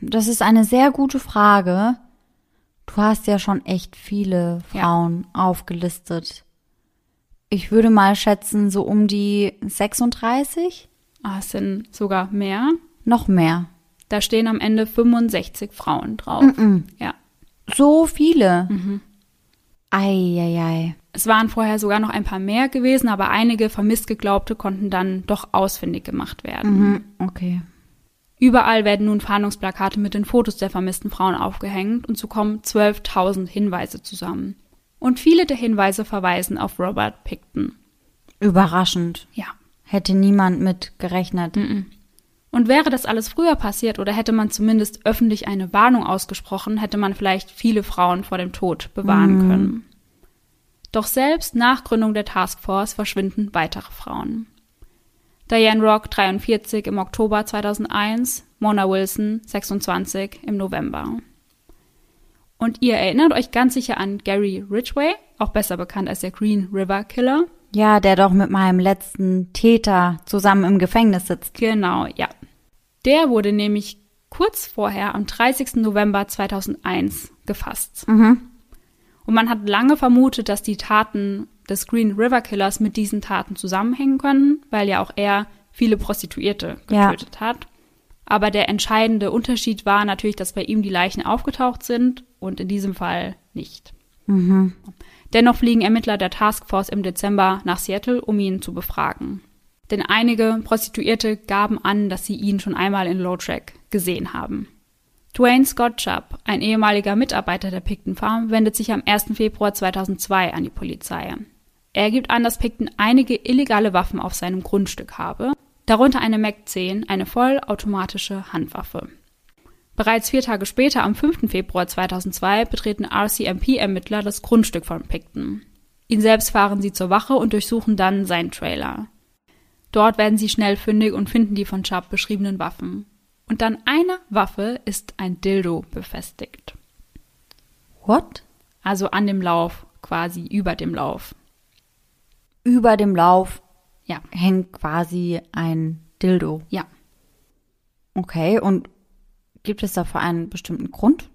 Das ist eine sehr gute Frage. Du hast ja schon echt viele Ja. Frauen aufgelistet. Ich würde mal schätzen, so um die 36? Ah, es sind sogar mehr. Noch mehr. Da stehen am Ende 65 Frauen drauf. Ja. So viele. Eieiei. Es waren vorher sogar noch ein paar mehr gewesen, aber einige vermisst geglaubte konnten dann doch ausfindig gemacht werden. Mhm, okay. Überall werden nun Fahndungsplakate mit den Fotos der vermissten Frauen aufgehängt und so kommen 12.000 Hinweise zusammen. Und viele der Hinweise verweisen auf Robert Picton. Überraschend. Ja. Hätte niemand mit gerechnet. Und wäre das alles früher passiert oder hätte man zumindest öffentlich eine Warnung ausgesprochen, hätte man vielleicht viele Frauen vor dem Tod bewahren können. Doch selbst nach Gründung der Taskforce verschwinden weitere Frauen. Diane Rock 43 im Oktober 2001, Mona Wilson 26 im November. Und ihr erinnert euch ganz sicher an Gary Ridgway, auch besser bekannt als der Green River Killer. Ja, der doch mit meinem letzten Täter zusammen im Gefängnis sitzt. Genau, ja. Der wurde nämlich kurz vorher, am 30. November 2001, gefasst. Mhm. Und man hat lange vermutet, dass die Taten des Green River Killers mit diesen Taten zusammenhängen können, weil ja auch er viele Prostituierte Ja. getötet hat. Aber der entscheidende Unterschied war natürlich, dass bei ihm die Leichen aufgetaucht sind und in diesem Fall nicht. Dennoch fliegen Ermittler der Taskforce im Dezember nach Seattle, um ihn zu befragen. Denn einige Prostituierte gaben an, dass sie ihn schon einmal in Low Track gesehen haben. Dwayne Scott Chubb, ein ehemaliger Mitarbeiter der Picton Farm, wendet sich am 1. Februar 2002 an die Polizei. Er gibt an, dass Picton einige illegale Waffen auf seinem Grundstück habe, darunter eine Mac-10, eine vollautomatische Handwaffe. Bereits vier Tage später, am 5. Februar 2002, betreten RCMP-Ermittler das Grundstück von Picton. Ihn selbst fahren sie zur Wache und durchsuchen dann seinen Trailer. Dort werden sie schnell fündig und finden die von Chubb beschriebenen Waffen. Und an einer Waffe ist ein Dildo befestigt. What? Also an dem Lauf, quasi über dem Lauf. Über dem Lauf Ja, hängt quasi ein Dildo. ja. Okay, und gibt es dafür einen bestimmten Grund?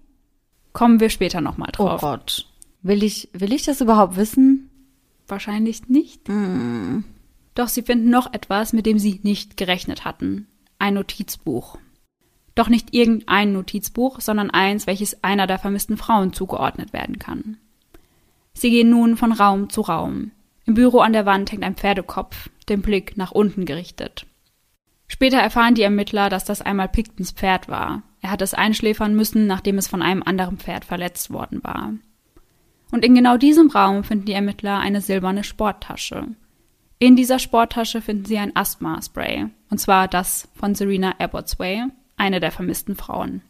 Kommen wir später nochmal Oh drauf. Gott. Will ich, will ich das überhaupt wissen? Wahrscheinlich nicht. Doch sie finden noch etwas, mit dem sie nicht gerechnet hatten. Ein Notizbuch. Doch nicht irgendein Notizbuch, sondern eins, welches einer der vermissten Frauen zugeordnet werden kann. Sie gehen nun von Raum zu Raum. Im Büro an der Wand hängt ein Pferdekopf, den Blick nach unten gerichtet. Später erfahren die Ermittler, dass das einmal Pictons Pferd war. Er hat es einschläfern müssen, nachdem es von einem anderen Pferd verletzt worden war. Und in genau diesem Raum finden die Ermittler eine silberne Sporttasche. In dieser Sporttasche finden sie ein Asthma-Spray, und zwar das von Serena Abbotsway, eine der vermissten Frauen.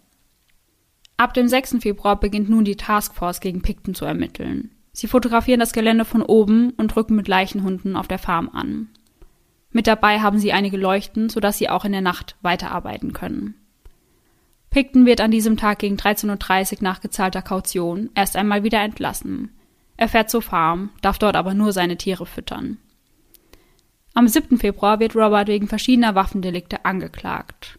Ab dem 6. Februar beginnt nun die Taskforce gegen Picton zu ermitteln. Sie fotografieren das Gelände von oben und rücken mit Leichenhunden auf der Farm an. Mit dabei haben sie einige Leuchten, sodass sie auch in der Nacht weiterarbeiten können. Picton wird an diesem Tag gegen 13.30 Uhr nach gezahlter Kaution erst einmal wieder entlassen. Er fährt zur Farm, darf dort aber nur seine Tiere füttern. Am 7. Februar wird Robert wegen verschiedener Waffendelikte angeklagt.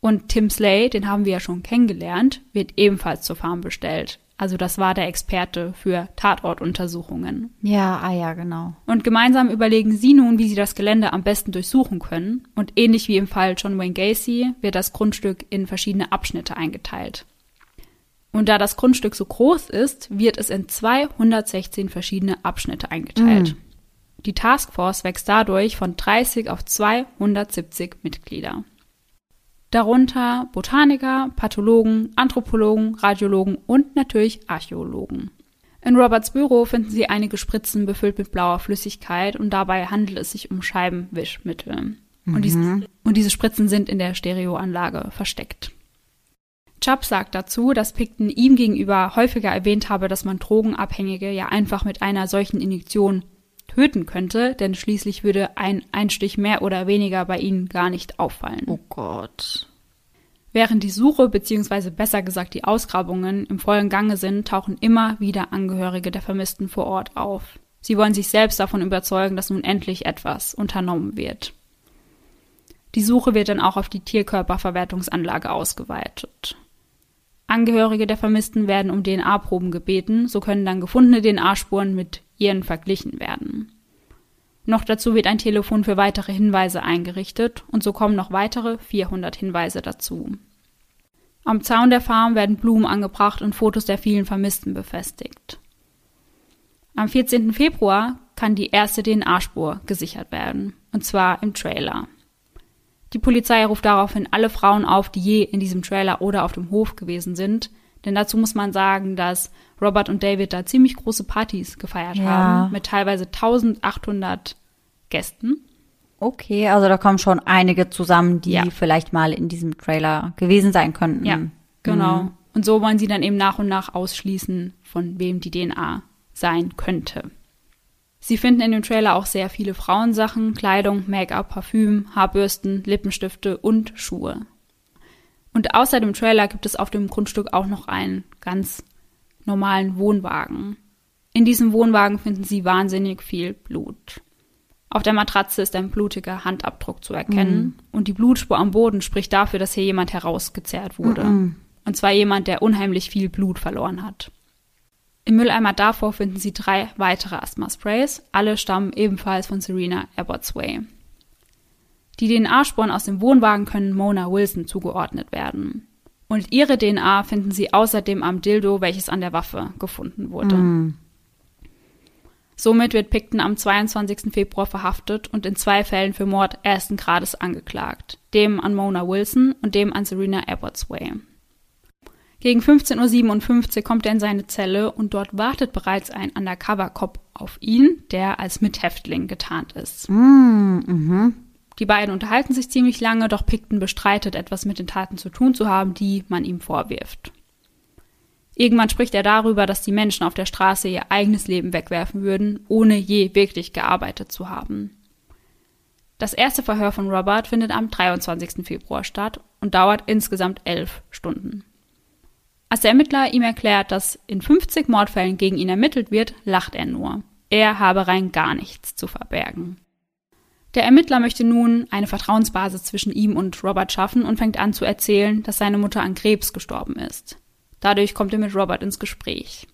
Und Tim Slay, den haben wir ja schon kennengelernt, wird ebenfalls zur Farm bestellt. Also das war der Experte für Tatortuntersuchungen. Ja, ah ja, genau. Und gemeinsam überlegen sie nun, wie sie das Gelände am besten durchsuchen können. Und ähnlich wie im Fall John Wayne Gacy wird das Grundstück in verschiedene Abschnitte eingeteilt. Und da das Grundstück so groß ist, wird es in 216 verschiedene Abschnitte eingeteilt. Die Taskforce wächst dadurch von 30 auf 270 Mitglieder. Darunter Botaniker, Pathologen, Anthropologen, Radiologen und natürlich Archäologen. In Roberts Büro finden Sie einige Spritzen befüllt mit blauer Flüssigkeit und dabei handelt es sich um Scheibenwischmittel. Und, diese, und diese Spritzen sind in der Stereoanlage versteckt. Chubb sagt dazu, dass Picton ihm gegenüber häufiger erwähnt habe, dass man Drogenabhängige ja einfach mit einer solchen Injektion töten könnte, denn schließlich würde ein Einstich mehr oder weniger bei ihnen gar nicht auffallen. Oh Gott. Während die Suche bzw. besser gesagt die Ausgrabungen im vollen Gange sind, tauchen immer wieder Angehörige der Vermissten vor Ort auf. Sie wollen sich selbst davon überzeugen, dass nun endlich etwas unternommen wird. Die Suche wird dann auch auf die Tierkörperverwertungsanlage ausgeweitet. Angehörige der Vermissten werden um DNA-Proben gebeten, so können dann gefundene DNA-Spuren mit ihren verglichen werden. Noch dazu wird ein Telefon für weitere Hinweise eingerichtet und so kommen noch weitere 400 Hinweise dazu. Am Zaun der Farm werden Blumen angebracht und Fotos der vielen Vermissten befestigt. Am 14. Februar kann die erste DNA-Spur gesichert werden, und zwar im Trailer. Die Polizei ruft daraufhin alle Frauen auf, die je in diesem Trailer oder auf dem Hof gewesen sind, denn dazu muss man sagen, dass Robert und David da ziemlich große Partys gefeiert Ja. haben, mit teilweise 1800 Gästen. Okay, also da kommen schon einige zusammen, die Ja. vielleicht mal in diesem Trailer gewesen sein könnten. Ja, genau. Und so wollen sie dann eben nach und nach ausschließen, von wem die DNA sein könnte. Sie finden in dem Trailer auch sehr viele Frauensachen, Kleidung, Make-up, Parfüm, Haarbürsten, Lippenstifte und Schuhe. Und außer dem Trailer gibt es auf dem Grundstück auch noch einen ganz normalen Wohnwagen. In diesem Wohnwagen finden sie wahnsinnig viel Blut. Auf der Matratze ist ein blutiger Handabdruck zu erkennen und die Blutspur am Boden spricht dafür, dass hier jemand herausgezerrt wurde. Und zwar jemand, der unheimlich viel Blut verloren hat. Im Mülleimer davor finden sie drei weitere Asthma-Sprays. Alle stammen ebenfalls von Serena Abbotsway. Die DNA-Spuren aus dem Wohnwagen können Mona Wilson zugeordnet werden. Und ihre DNA finden sie außerdem am Dildo, welches an der Waffe gefunden wurde. Somit wird Picton am 22. Februar verhaftet und in zwei Fällen für Mord ersten Grades angeklagt. Dem an Mona Wilson und dem an Serena Abbotsway. Gegen 15.57 Uhr kommt er in seine Zelle und dort wartet bereits ein Undercover-Cop auf ihn, der als Mithäftling getarnt ist. Die beiden unterhalten sich ziemlich lange, doch Picton bestreitet, etwas mit den Taten zu tun zu haben, die man ihm vorwirft. Irgendwann spricht er darüber, dass die Menschen auf der Straße ihr eigenes Leben wegwerfen würden, ohne je wirklich gearbeitet zu haben. Das erste Verhör von Robert findet am 23. Februar statt und dauert insgesamt elf Stunden. Als der Ermittler ihm erklärt, dass in 50 Mordfällen gegen ihn ermittelt wird, lacht er nur. Er habe rein gar nichts zu verbergen. Der Ermittler möchte nun eine Vertrauensbasis zwischen ihm und Robert schaffen und fängt an zu erzählen, dass seine Mutter an Krebs gestorben ist. Dadurch kommt er mit Robert ins Gespräch.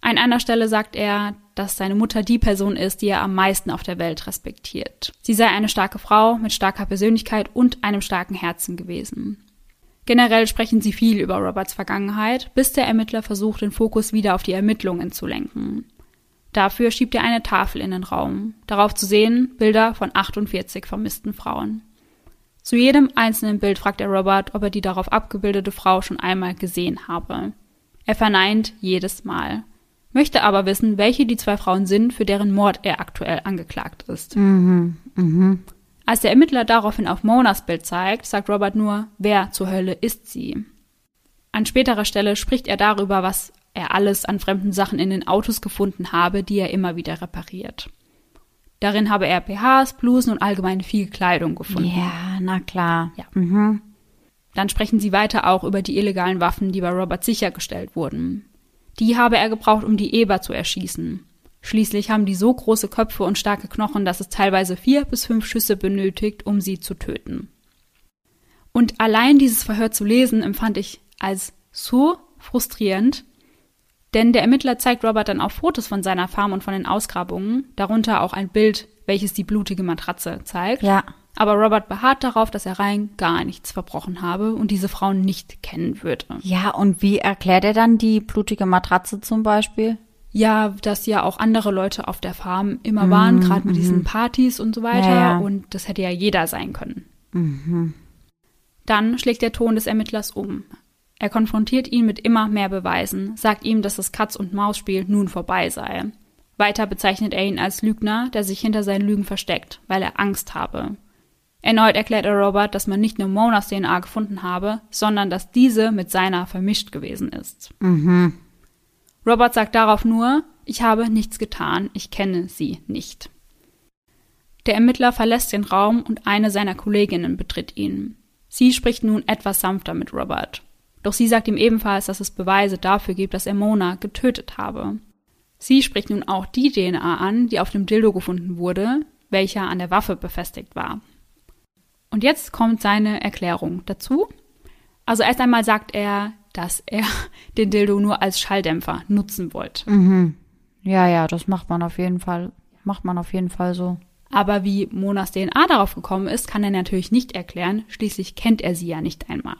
An einer Stelle sagt er, dass seine Mutter die Person ist, die er am meisten auf der Welt respektiert. Sie sei eine starke Frau mit starker Persönlichkeit und einem starken Herzen gewesen. Generell sprechen sie viel über Roberts Vergangenheit, bis der Ermittler versucht, den Fokus wieder auf die Ermittlungen zu lenken. Dafür schiebt er eine Tafel in den Raum. Darauf zu sehen Bilder von 48 vermissten Frauen. Zu jedem einzelnen Bild fragt er Robert, ob er die darauf abgebildete Frau schon einmal gesehen habe. Er verneint jedes Mal, möchte aber wissen, welche die zwei Frauen sind, für deren Mord er aktuell angeklagt ist. Als der Ermittler daraufhin auf Monas Bild zeigt, sagt Robert nur, wer zur Hölle ist sie? An späterer Stelle spricht er darüber, was er alles an fremden Sachen in den Autos gefunden habe, die er immer wieder repariert. Darin habe er BHs, Blusen und allgemein viel Kleidung gefunden. Ja, na klar. Ja. Dann sprechen sie weiter auch über die illegalen Waffen, die bei Robert sichergestellt wurden. Die habe er gebraucht, um die Eber zu erschießen. Schließlich haben die so große Köpfe und starke Knochen, dass es teilweise vier bis fünf Schüsse benötigt, um sie zu töten. Und allein dieses Verhör zu lesen, empfand ich als so frustrierend, denn der Ermittler zeigt Robert dann auch Fotos von seiner Farm und von den Ausgrabungen, darunter auch ein Bild, welches die blutige Matratze zeigt. Ja. Aber Robert beharrt darauf, dass er rein gar nichts verbrochen habe und diese Frauen nicht kennen würde. Ja, und wie erklärt er dann die blutige Matratze zum Beispiel? Ja, dass ja auch andere Leute auf der Farm immer waren, gerade mit diesen Partys und so weiter. Ja, ja. Und das hätte ja jeder sein können. Dann schlägt der Ton des Ermittlers um. Er konfrontiert ihn mit immer mehr Beweisen, sagt ihm, dass das Katz-und-Maus-Spiel nun vorbei sei. Weiter bezeichnet er ihn als Lügner, der sich hinter seinen Lügen versteckt, weil er Angst habe. Erneut erklärt er Robert, dass man nicht nur Monas DNA gefunden habe, sondern dass diese mit seiner vermischt gewesen ist. Robert sagt darauf nur, ich habe nichts getan, ich kenne sie nicht. Der Ermittler verlässt den Raum und eine seiner Kolleginnen betritt ihn. Sie spricht nun etwas sanfter mit Robert. Doch sie sagt ihm ebenfalls, dass es Beweise dafür gibt, dass er Mona getötet habe. Sie spricht nun auch die DNA an, die auf dem Dildo gefunden wurde, welcher an der Waffe befestigt war. Und jetzt kommt seine Erklärung dazu. Also erst einmal sagt er, dass er <laughs> den Dildo nur als Schalldämpfer nutzen wollte. Ja, ja, das macht man auf jeden Fall. Macht man auf jeden Fall so. Aber wie Monas DNA darauf gekommen ist, kann er natürlich nicht erklären. Schließlich kennt er sie ja nicht einmal.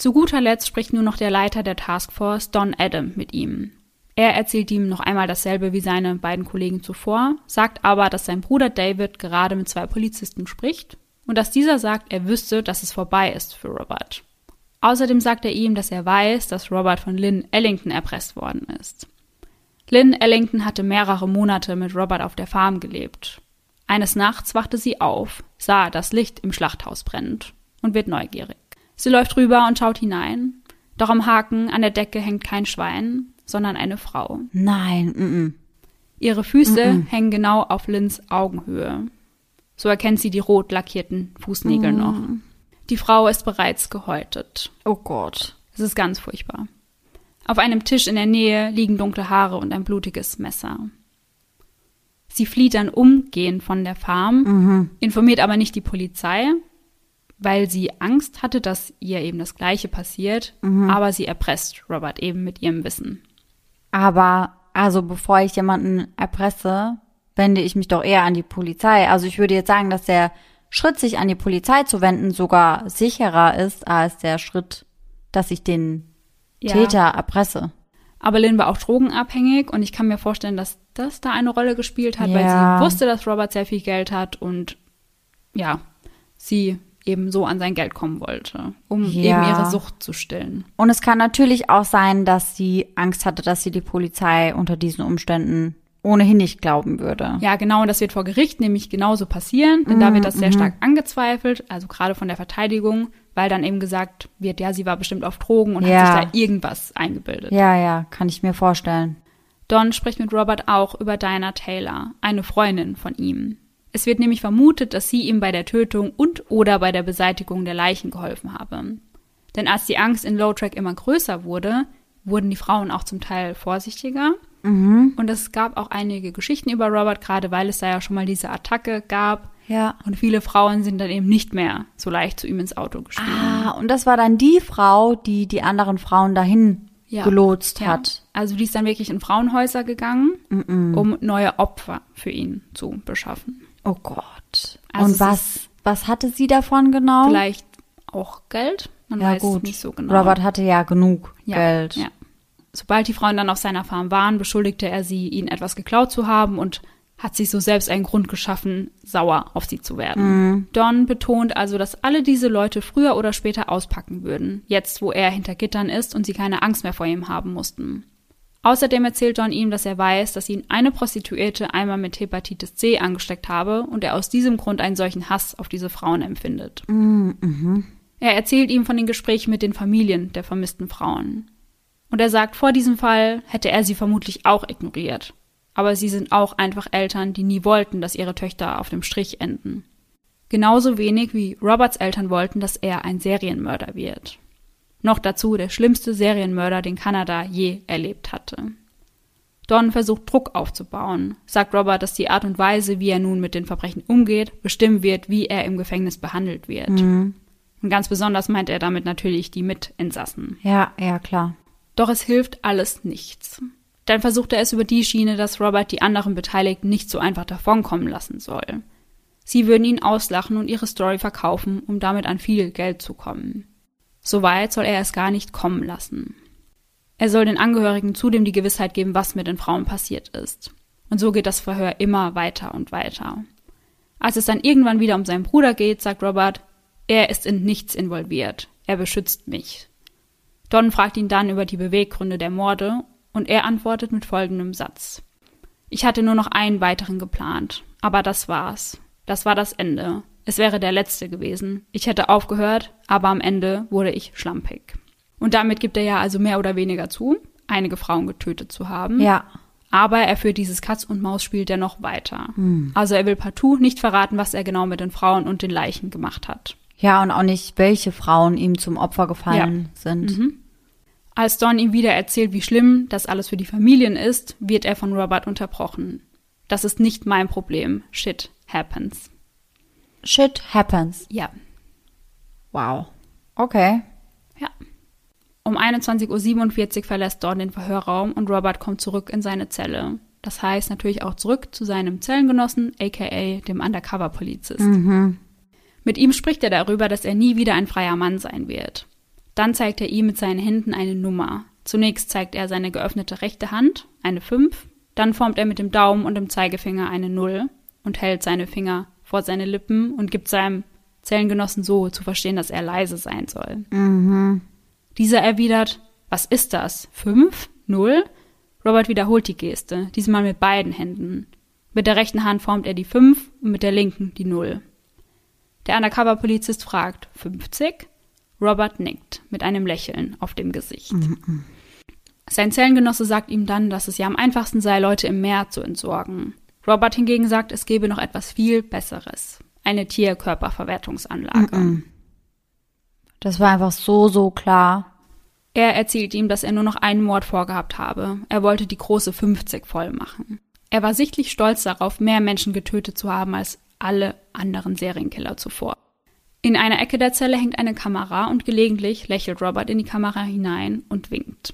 Zu guter Letzt spricht nur noch der Leiter der Taskforce, Don Adam, mit ihm. Er erzählt ihm noch einmal dasselbe wie seine beiden Kollegen zuvor, sagt aber, dass sein Bruder David gerade mit zwei Polizisten spricht und dass dieser sagt, er wüsste, dass es vorbei ist für Robert. Außerdem sagt er ihm, dass er weiß, dass Robert von Lynn Ellington erpresst worden ist. Lynn Ellington hatte mehrere Monate mit Robert auf der Farm gelebt. Eines Nachts wachte sie auf, sah, dass Licht im Schlachthaus brennt und wird neugierig. Sie läuft rüber und schaut hinein. Doch am Haken an der Decke hängt kein Schwein, sondern eine Frau. Nein, mm, Ihre Füße hängen genau auf Lynns Augenhöhe. So erkennt sie die rot lackierten Fußnägel noch. Die Frau ist bereits gehäutet. oh Gott. Es ist ganz furchtbar. Auf einem Tisch in der Nähe liegen dunkle Haare und ein blutiges Messer. Sie flieht dann umgehend von der Farm, informiert aber nicht die Polizei, weil sie Angst hatte, dass ihr eben das Gleiche passiert, aber sie erpresst Robert eben mit ihrem Wissen. Aber, also bevor ich jemanden erpresse, wende ich mich doch eher an die Polizei. Also ich würde jetzt sagen, dass der Schritt, sich an die Polizei zu wenden, sogar sicherer ist als der Schritt, dass ich den Ja. Täter erpresse. Aber Lynn war auch drogenabhängig und ich kann mir vorstellen, dass das da eine Rolle gespielt hat, weil Ja. sie wusste, dass Robert sehr viel Geld hat und ja, sie eben so an sein Geld kommen wollte, um Ja. eben ihre Sucht zu stillen. Und es kann natürlich auch sein, dass sie Angst hatte, dass sie die Polizei unter diesen Umständen ohnehin nicht glauben würde. Ja, genau, und das wird vor Gericht nämlich genauso passieren, denn da wird das sehr stark angezweifelt, also gerade von der Verteidigung, weil dann eben gesagt wird, ja, sie war bestimmt auf Drogen und Ja. hat sich da irgendwas eingebildet. Ja, ja, kann ich mir vorstellen. Don spricht mit Robert auch über Diana Taylor, eine Freundin von ihm. Es wird nämlich vermutet, dass sie ihm bei der Tötung und oder bei der Beseitigung der Leichen geholfen habe. Denn als die Angst in Lowtrack immer größer wurde, wurden die Frauen auch zum Teil vorsichtiger. Und es gab auch einige Geschichten über Robert, gerade weil es da ja schon mal diese Attacke gab. Ja. Und viele Frauen sind dann eben nicht mehr so leicht zu ihm ins Auto gestiegen. Ah, und das war dann die Frau, die die anderen Frauen dahin Ja. gelotst Ja. hat. Also die ist dann wirklich in Frauenhäuser gegangen, um neue Opfer für ihn zu beschaffen. Oh Gott. Also und was, was hatte sie davon genau? Vielleicht auch Geld, man ja, weiß gut. nicht so genau. Robert hatte ja genug ja, Geld. Ja. Sobald die Frauen dann auf seiner Farm waren, beschuldigte er sie, ihnen etwas geklaut zu haben und hat sich so selbst einen Grund geschaffen, sauer auf sie zu werden. Mhm. Don betont also, dass alle diese Leute früher oder später auspacken würden, jetzt wo er hinter Gittern ist und sie keine Angst mehr vor ihm haben mussten. Außerdem erzählt Don ihm, dass er weiß, dass ihn eine Prostituierte einmal mit Hepatitis C angesteckt habe und er aus diesem Grund einen solchen Hass auf diese Frauen empfindet. Er erzählt ihm von den Gesprächen mit den Familien der vermissten Frauen. Und er sagt, vor diesem Fall hätte er sie vermutlich auch ignoriert. Aber sie sind auch einfach Eltern, die nie wollten, dass ihre Töchter auf dem Strich enden. Genauso wenig wie Roberts Eltern wollten, dass er ein Serienmörder wird. Noch dazu der schlimmste Serienmörder, den Kanada je erlebt hatte. Don versucht Druck aufzubauen, sagt Robert, dass die Art und Weise, wie er nun mit den Verbrechen umgeht, bestimmen wird, wie er im Gefängnis behandelt wird. Und ganz besonders meint er damit natürlich die Mitinsassen. Ja, ja, klar. Doch es hilft alles nichts. Dann versucht er es über die Schiene, dass Robert die anderen Beteiligten nicht so einfach davonkommen lassen soll. Sie würden ihn auslachen und ihre Story verkaufen, um damit an viel Geld zu kommen. Soweit soll er es gar nicht kommen lassen. Er soll den Angehörigen zudem die Gewissheit geben, was mit den Frauen passiert ist. Und so geht das Verhör immer weiter und weiter. Als es dann irgendwann wieder um seinen Bruder geht, sagt Robert, er ist in nichts involviert. Er beschützt mich. Don fragt ihn dann über die Beweggründe der Morde und er antwortet mit folgendem Satz. Ich hatte nur noch einen weiteren geplant, aber das war's. Das war das Ende. Es wäre der letzte gewesen. Ich hätte aufgehört, aber am Ende wurde ich schlampig. Und damit gibt er ja also mehr oder weniger zu, einige Frauen getötet zu haben. Ja. Aber er führt dieses Katz-und-Maus-Spiel dennoch weiter. Also er will partout nicht verraten, was er genau mit den Frauen und den Leichen gemacht hat. Ja, und auch nicht, welche Frauen ihm zum Opfer gefallen sind. Als Don ihm wieder erzählt, wie schlimm das alles für die Familien ist, wird er von Robert unterbrochen. Das ist nicht mein Problem. Shit happens. Shit happens. Ja. Wow. Okay. Ja. Um 21.47 Uhr verlässt Don den Verhörraum und Robert kommt zurück in seine Zelle. Das heißt natürlich auch zurück zu seinem Zellengenossen, aka dem Undercover-Polizist. Mit ihm spricht er darüber, dass er nie wieder ein freier Mann sein wird. Dann zeigt er ihm mit seinen Händen eine Nummer. Zunächst zeigt er seine geöffnete rechte Hand, eine 5, dann formt er mit dem Daumen und dem Zeigefinger eine 0 und hält seine Finger vor seine Lippen und gibt seinem Zellengenossen so zu verstehen, dass er leise sein soll. Dieser erwidert, was ist das? 5? 0? Robert wiederholt die Geste, diesmal mit beiden Händen. Mit der rechten Hand formt er die 5 und mit der linken die 0. Der Undercover-Polizist fragt, 50? Robert nickt mit einem Lächeln auf dem Gesicht. Sein Zellengenosse sagt ihm dann, dass es ja am einfachsten sei, Leute im Meer zu entsorgen. Robert hingegen sagt, es gebe noch etwas viel Besseres. Eine Tierkörperverwertungsanlage. Das war einfach so, so klar. Er erzählt ihm, dass er nur noch einen Mord vorgehabt habe. Er wollte die große 50 voll machen. Er war sichtlich stolz darauf, mehr Menschen getötet zu haben als alle anderen Serienkiller zuvor. In einer Ecke der Zelle hängt eine Kamera und gelegentlich lächelt Robert in die Kamera hinein und winkt.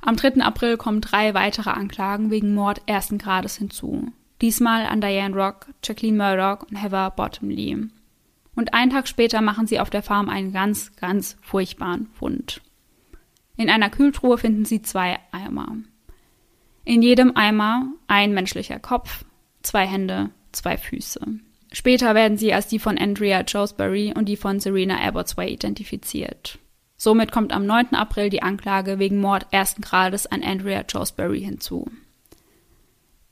Am 3. April kommen drei weitere Anklagen wegen Mord ersten Grades hinzu. Diesmal an Diane Rock, Jacqueline Murdoch und Heather Bottomley. Und einen Tag später machen sie auf der Farm einen ganz, ganz furchtbaren Fund. In einer Kühltruhe finden sie zwei Eimer. In jedem Eimer ein menschlicher Kopf, zwei Hände, zwei Füße. Später werden sie als die von Andrea Josbury und die von Serena Abbotsway identifiziert. Somit kommt am 9. April die Anklage wegen Mord ersten Grades an Andrea Josbury hinzu.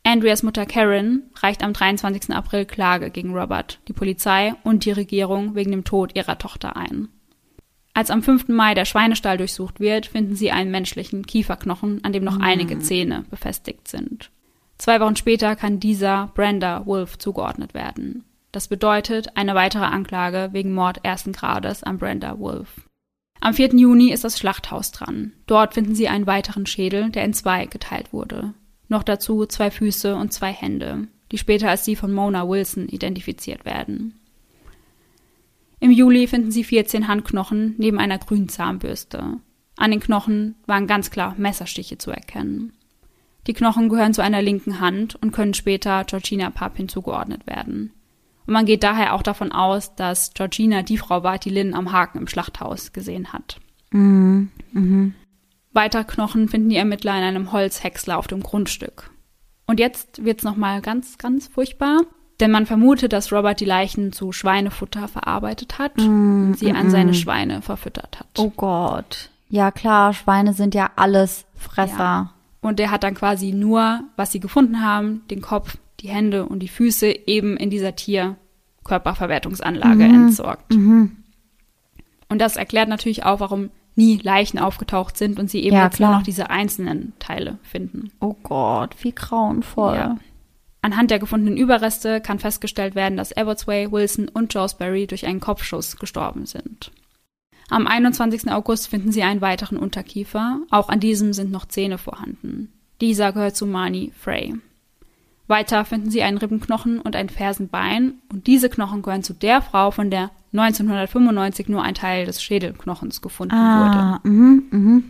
Andreas Mutter Karen reicht am 23. April Klage gegen Robert, die Polizei und die Regierung wegen dem Tod ihrer Tochter ein. Als am 5. Mai der Schweinestall durchsucht wird, finden sie einen menschlichen Kieferknochen, an dem noch einige Zähne befestigt sind. Zwei Wochen später kann dieser Brenda Wolf zugeordnet werden. Das bedeutet eine weitere Anklage wegen Mord ersten Grades an Brenda Wolf. Am 4. Juni ist das Schlachthaus dran. Dort finden sie einen weiteren Schädel, der in zwei geteilt wurde. Noch dazu zwei Füße und zwei Hände, die später als die von Mona Wilson identifiziert werden. Im Juli finden sie 14 Handknochen neben einer grünen Zahnbürste. An den Knochen waren ganz klar Messerstiche zu erkennen. Die Knochen gehören zu einer linken Hand und können später Georgina Papin zugeordnet werden. Und man geht daher auch davon aus, dass Georgina die Frau war, die Lynn am Haken im Schlachthaus gesehen hat. Mhm. Mhm. Weitere Knochen finden die Ermittler in einem Holzhäcksler auf dem Grundstück. Und jetzt wird's nochmal ganz, ganz furchtbar, denn man vermutet, dass Robert die Leichen zu Schweinefutter verarbeitet hat mm, und sie mm, an seine Schweine verfüttert hat. Oh Gott. Ja klar, Schweine sind ja alles Fresser. Ja. Und er hat dann quasi nur, was sie gefunden haben, den Kopf die Hände und die Füße eben in dieser Tierkörperverwertungsanlage mhm. entsorgt. Mhm. Und das erklärt natürlich auch, warum nie Leichen aufgetaucht sind und sie eben ja, jetzt klar. nur noch diese einzelnen Teile finden. Oh Gott, wie grauenvoll. Ja. Anhand der gefundenen Überreste kann festgestellt werden, dass Abbotsway, Wilson und Josbury durch einen Kopfschuss gestorben sind. Am 21. August finden sie einen weiteren Unterkiefer. Auch an diesem sind noch Zähne vorhanden. Dieser gehört zu Marnie Frey. Weiter finden sie einen Rippenknochen und ein Fersenbein und diese Knochen gehören zu der Frau, von der 1995 nur ein Teil des Schädelknochens gefunden ah, wurde. Mh, mh.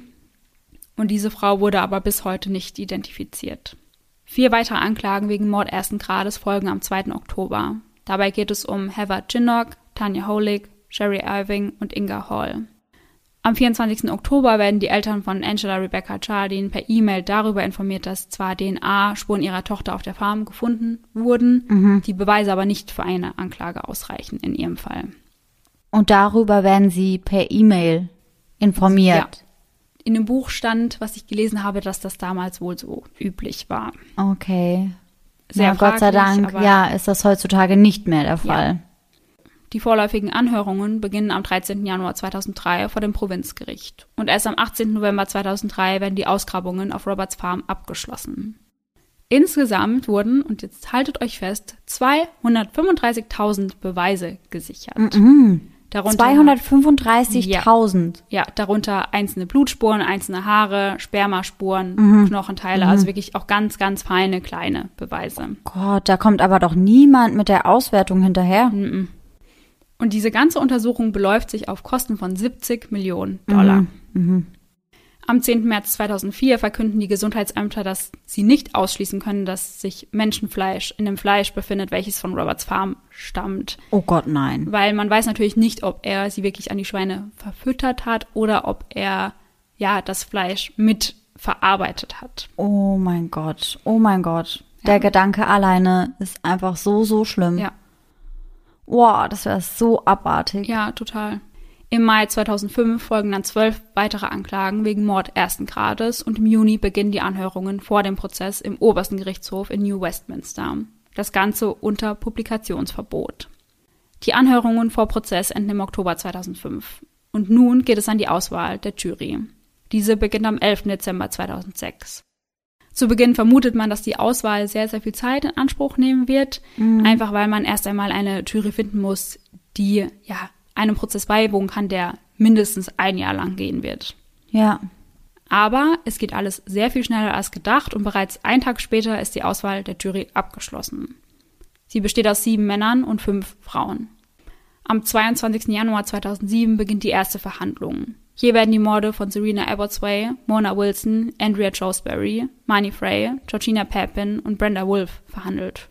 Und diese Frau wurde aber bis heute nicht identifiziert. Vier weitere Anklagen wegen Mord ersten Grades folgen am 2. Oktober. Dabei geht es um Heather Chinnock, Tanya Holig, Sherry Irving und Inga Hall. Am 24. Oktober werden die Eltern von Angela Rebecca Jardine per E-Mail darüber informiert, dass zwar DNA-Spuren ihrer Tochter auf der Farm gefunden wurden, mhm. die Beweise aber nicht für eine Anklage ausreichen in ihrem Fall. Und darüber werden sie per E-Mail informiert. Ja. In dem Buch stand, was ich gelesen habe, dass das damals wohl so üblich war. Okay. Sehr ja, Gott sei Dank, ja, ist das heutzutage nicht mehr der Fall. Ja. Die vorläufigen Anhörungen beginnen am 13. Januar 2003 vor dem Provinzgericht und erst am 18. November 2003 werden die Ausgrabungen auf Roberts Farm abgeschlossen. Insgesamt wurden, und jetzt haltet euch fest, 235.000 Beweise gesichert. Mm -mm. 235.000. Ja, ja, darunter einzelne Blutspuren, einzelne Haare, Spermaspuren, mhm. Knochenteile, mhm. also wirklich auch ganz, ganz feine, kleine Beweise. Gott, da kommt aber doch niemand mit der Auswertung hinterher. Mhm. Und diese ganze Untersuchung beläuft sich auf Kosten von 70 Millionen Dollar. Mhm. Mhm. Am 10. März 2004 verkünden die Gesundheitsämter, dass sie nicht ausschließen können, dass sich Menschenfleisch in dem Fleisch befindet, welches von Roberts Farm stammt. Oh Gott, nein. Weil man weiß natürlich nicht, ob er sie wirklich an die Schweine verfüttert hat oder ob er ja das Fleisch mit verarbeitet hat. Oh mein Gott, oh mein Gott. Ja. Der Gedanke alleine ist einfach so, so schlimm. Ja. Wow, das wäre so abartig. Ja, total. Im Mai 2005 folgen dann zwölf weitere Anklagen wegen Mord ersten Grades und im Juni beginnen die Anhörungen vor dem Prozess im obersten Gerichtshof in New Westminster. Das Ganze unter Publikationsverbot. Die Anhörungen vor Prozess enden im Oktober 2005. Und nun geht es an die Auswahl der Jury. Diese beginnt am 11. Dezember 2006. Zu Beginn vermutet man, dass die Auswahl sehr, sehr viel Zeit in Anspruch nehmen wird, mhm. einfach weil man erst einmal eine Jury finden muss, die ja einem Prozess beiwohnen kann, der mindestens ein Jahr lang gehen wird. Ja. Aber es geht alles sehr viel schneller als gedacht und bereits einen Tag später ist die Auswahl der Jury abgeschlossen. Sie besteht aus sieben Männern und fünf Frauen. Am 22. Januar 2007 beginnt die erste Verhandlung. Hier werden die Morde von Serena Abbotsway, Mona Wilson, Andrea Josbury, Marnie Frey, Georgina Pepin und Brenda Wolf verhandelt.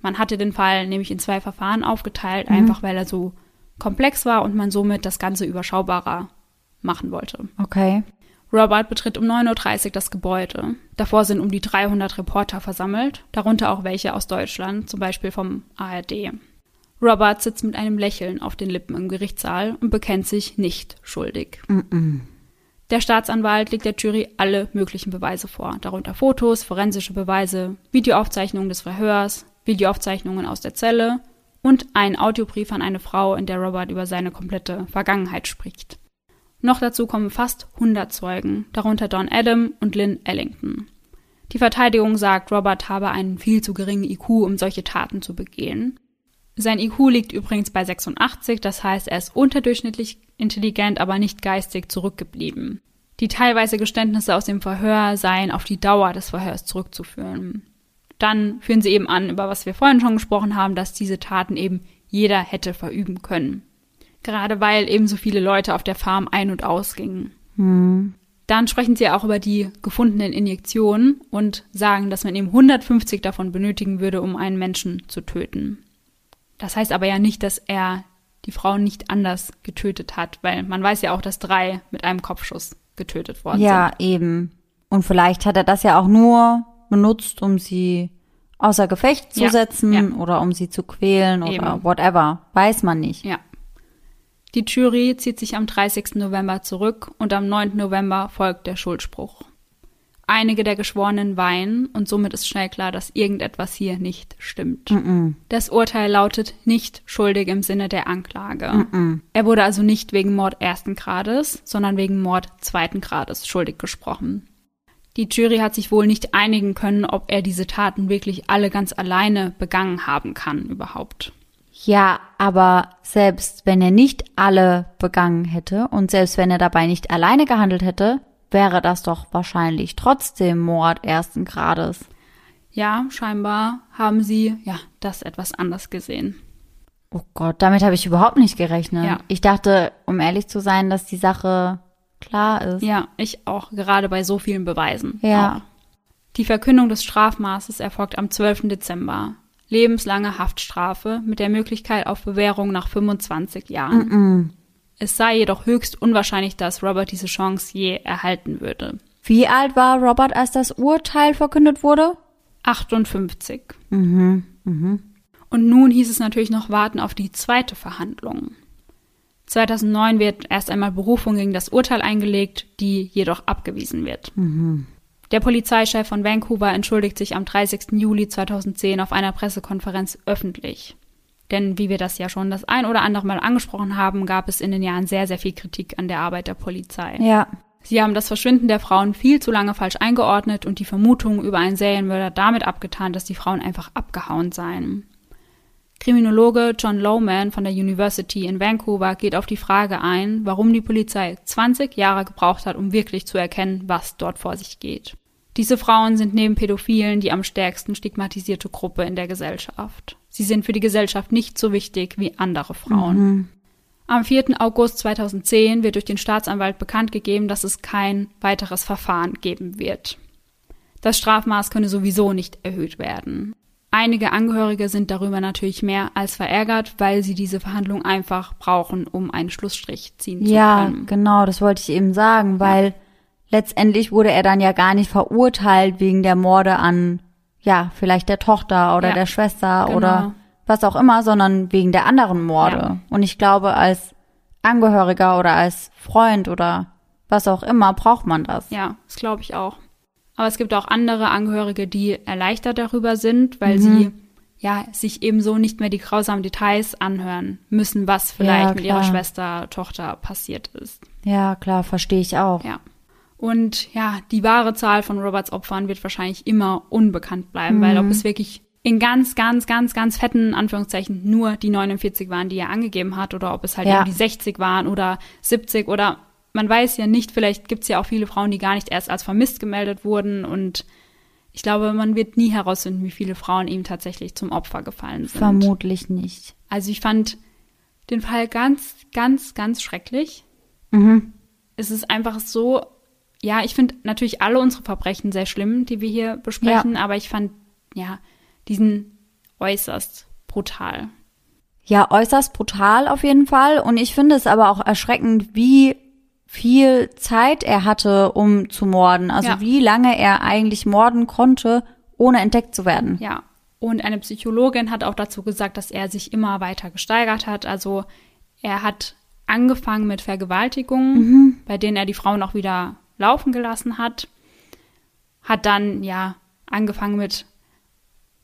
Man hatte den Fall nämlich in zwei Verfahren aufgeteilt, mhm. einfach weil er so komplex war und man somit das Ganze überschaubarer machen wollte. Okay. Robert betritt um 9.30 Uhr das Gebäude. Davor sind um die 300 Reporter versammelt, darunter auch welche aus Deutschland, zum Beispiel vom ARD. Robert sitzt mit einem Lächeln auf den Lippen im Gerichtssaal und bekennt sich nicht schuldig. Mm -mm. Der Staatsanwalt legt der Jury alle möglichen Beweise vor, darunter Fotos, forensische Beweise, Videoaufzeichnungen des Verhörs, Videoaufzeichnungen aus der Zelle und einen Audiobrief an eine Frau, in der Robert über seine komplette Vergangenheit spricht. Noch dazu kommen fast 100 Zeugen, darunter Don Adam und Lynn Ellington. Die Verteidigung sagt, Robert habe einen viel zu geringen IQ, um solche Taten zu begehen. Sein IQ liegt übrigens bei 86, das heißt, er ist unterdurchschnittlich intelligent, aber nicht geistig zurückgeblieben. Die teilweise Geständnisse aus dem Verhör seien auf die Dauer des Verhörs zurückzuführen. Dann führen sie eben an, über was wir vorhin schon gesprochen haben, dass diese Taten eben jeder hätte verüben können. Gerade weil eben so viele Leute auf der Farm ein- und ausgingen. Hm. Dann sprechen sie auch über die gefundenen Injektionen und sagen, dass man eben 150 davon benötigen würde, um einen Menschen zu töten. Das heißt aber ja nicht, dass er die Frau nicht anders getötet hat, weil man weiß ja auch, dass drei mit einem Kopfschuss getötet worden ja, sind. Ja, eben. Und vielleicht hat er das ja auch nur benutzt, um sie außer Gefecht zu ja, setzen ja. oder um sie zu quälen eben. oder whatever. Weiß man nicht. Ja. Die Jury zieht sich am 30. November zurück und am 9. November folgt der Schuldspruch. Einige der Geschworenen weinen und somit ist schnell klar, dass irgendetwas hier nicht stimmt. Mm -mm. Das Urteil lautet nicht schuldig im Sinne der Anklage. Mm er wurde also nicht wegen Mord ersten Grades, sondern wegen Mord zweiten Grades schuldig gesprochen. Die Jury hat sich wohl nicht einigen können, ob er diese Taten wirklich alle ganz alleine begangen haben kann überhaupt. Ja, aber selbst wenn er nicht alle begangen hätte und selbst wenn er dabei nicht alleine gehandelt hätte, wäre das doch wahrscheinlich trotzdem Mord ersten Grades. Ja, scheinbar haben sie ja das etwas anders gesehen. Oh Gott, damit habe ich überhaupt nicht gerechnet. Ja. Ich dachte, um ehrlich zu sein, dass die Sache klar ist. Ja, ich auch, gerade bei so vielen Beweisen. Ja. Auch. Die Verkündung des Strafmaßes erfolgt am 12. Dezember. Lebenslange Haftstrafe mit der Möglichkeit auf Bewährung nach 25 Jahren. Mm -mm. Es sei jedoch höchst unwahrscheinlich, dass Robert diese Chance je erhalten würde. Wie alt war Robert, als das Urteil verkündet wurde? 58. Mhm. Mhm. Und nun hieß es natürlich noch warten auf die zweite Verhandlung. 2009 wird erst einmal Berufung gegen das Urteil eingelegt, die jedoch abgewiesen wird. Mhm. Der Polizeichef von Vancouver entschuldigt sich am 30. Juli 2010 auf einer Pressekonferenz öffentlich. Denn wie wir das ja schon das ein oder andere Mal angesprochen haben, gab es in den Jahren sehr, sehr viel Kritik an der Arbeit der Polizei. Ja. Sie haben das Verschwinden der Frauen viel zu lange falsch eingeordnet und die Vermutung über einen Serienmörder damit abgetan, dass die Frauen einfach abgehauen seien. Kriminologe John Lowman von der University in Vancouver geht auf die Frage ein, warum die Polizei 20 Jahre gebraucht hat, um wirklich zu erkennen, was dort vor sich geht. Diese Frauen sind neben Pädophilen die am stärksten stigmatisierte Gruppe in der Gesellschaft. Sie sind für die Gesellschaft nicht so wichtig wie andere Frauen. Mhm. Am 4. August 2010 wird durch den Staatsanwalt bekannt gegeben, dass es kein weiteres Verfahren geben wird. Das Strafmaß könne sowieso nicht erhöht werden. Einige Angehörige sind darüber natürlich mehr als verärgert, weil sie diese Verhandlung einfach brauchen, um einen Schlussstrich ziehen zu ja, können. Ja, genau, das wollte ich eben sagen, weil ja. letztendlich wurde er dann ja gar nicht verurteilt wegen der Morde an ja, vielleicht der Tochter oder ja, der Schwester genau. oder was auch immer, sondern wegen der anderen Morde. Ja. Und ich glaube, als Angehöriger oder als Freund oder was auch immer braucht man das. Ja, das glaube ich auch. Aber es gibt auch andere Angehörige, die erleichtert darüber sind, weil mhm. sie ja sich ebenso nicht mehr die grausamen Details anhören müssen, was vielleicht ja, mit ihrer Schwester, Tochter passiert ist. Ja, klar, verstehe ich auch. Ja. Und ja, die wahre Zahl von Roberts Opfern wird wahrscheinlich immer unbekannt bleiben, mhm. weil ob es wirklich in ganz, ganz, ganz, ganz fetten Anführungszeichen nur die 49 waren, die er angegeben hat, oder ob es halt ja. irgendwie 60 waren oder 70 oder man weiß ja nicht, vielleicht gibt es ja auch viele Frauen, die gar nicht erst als vermisst gemeldet wurden und ich glaube, man wird nie herausfinden, wie viele Frauen ihm tatsächlich zum Opfer gefallen sind. Vermutlich nicht. Also ich fand den Fall ganz, ganz, ganz schrecklich. Mhm. Es ist einfach so, ja, ich finde natürlich alle unsere Verbrechen sehr schlimm, die wir hier besprechen, aber ich fand, ja, diesen äußerst brutal. Ja, äußerst brutal auf jeden Fall. Und ich finde es aber auch erschreckend, wie viel Zeit er hatte, um zu morden. Also Ja. wie lange er eigentlich morden konnte, ohne entdeckt zu werden. Ja. Und eine Psychologin hat auch dazu gesagt, dass er sich immer weiter gesteigert hat. Also er hat angefangen mit Vergewaltigungen, bei denen er die Frauen auch wieder laufen gelassen hat. Hat dann, ja, angefangen mit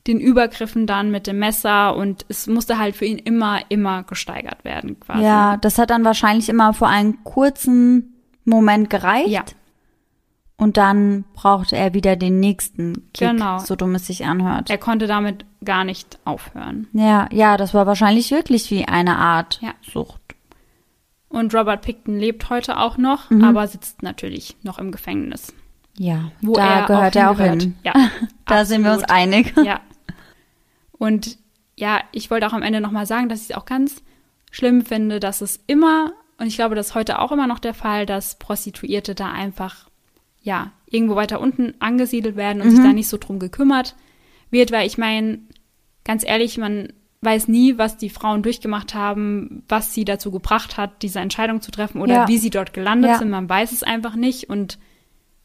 den Übergriffen dann mit dem Messer und es musste halt für ihn immer, immer gesteigert werden quasi. Ja, das hat dann wahrscheinlich immer für einen kurzen Moment gereicht. Ja. Und dann brauchte er wieder den nächsten Kick, Genau. so dumm es sich anhört. Er konnte damit gar nicht aufhören. Ja, ja, das war wahrscheinlich wirklich wie eine Art Ja. Sucht. Und Robert Picton lebt heute auch noch, Mhm. aber sitzt natürlich noch im Gefängnis. Ja, Wo da er gehört auch er auch hin. Ja, <laughs> Da sind wir uns absolut. einig. Ja. Und ja, ich wollte auch am Ende nochmal sagen, dass ich es auch ganz schlimm finde, dass es immer, und ich glaube, das ist heute auch immer noch der Fall, dass Prostituierte da einfach, ja, irgendwo weiter unten angesiedelt werden und sich da nicht so drum gekümmert wird, weil ich meine, ganz ehrlich, man weiß nie, was die Frauen durchgemacht haben, was sie dazu gebracht hat, diese Entscheidung zu treffen oder Ja. wie sie dort gelandet Ja. sind. Man weiß es einfach nicht und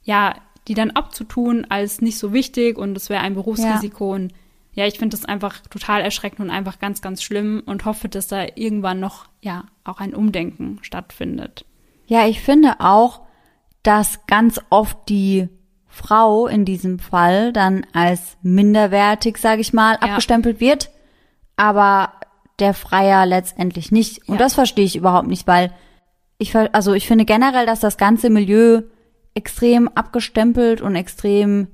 ja, die dann abzutun als nicht so wichtig und es wäre ein Berufsrisiko und ja, ich finde das einfach total erschreckend und einfach ganz, ganz schlimm und hoffe, dass da irgendwann noch, ja, auch ein Umdenken stattfindet. Ja, ich finde auch, dass ganz oft die Frau in diesem Fall dann als minderwertig, sage ich mal, Ja. abgestempelt wird, aber der Freier letztendlich nicht. Und Ja. das verstehe ich überhaupt nicht, weil ich, also ich finde generell, dass das ganze Milieu extrem abgestempelt und extrem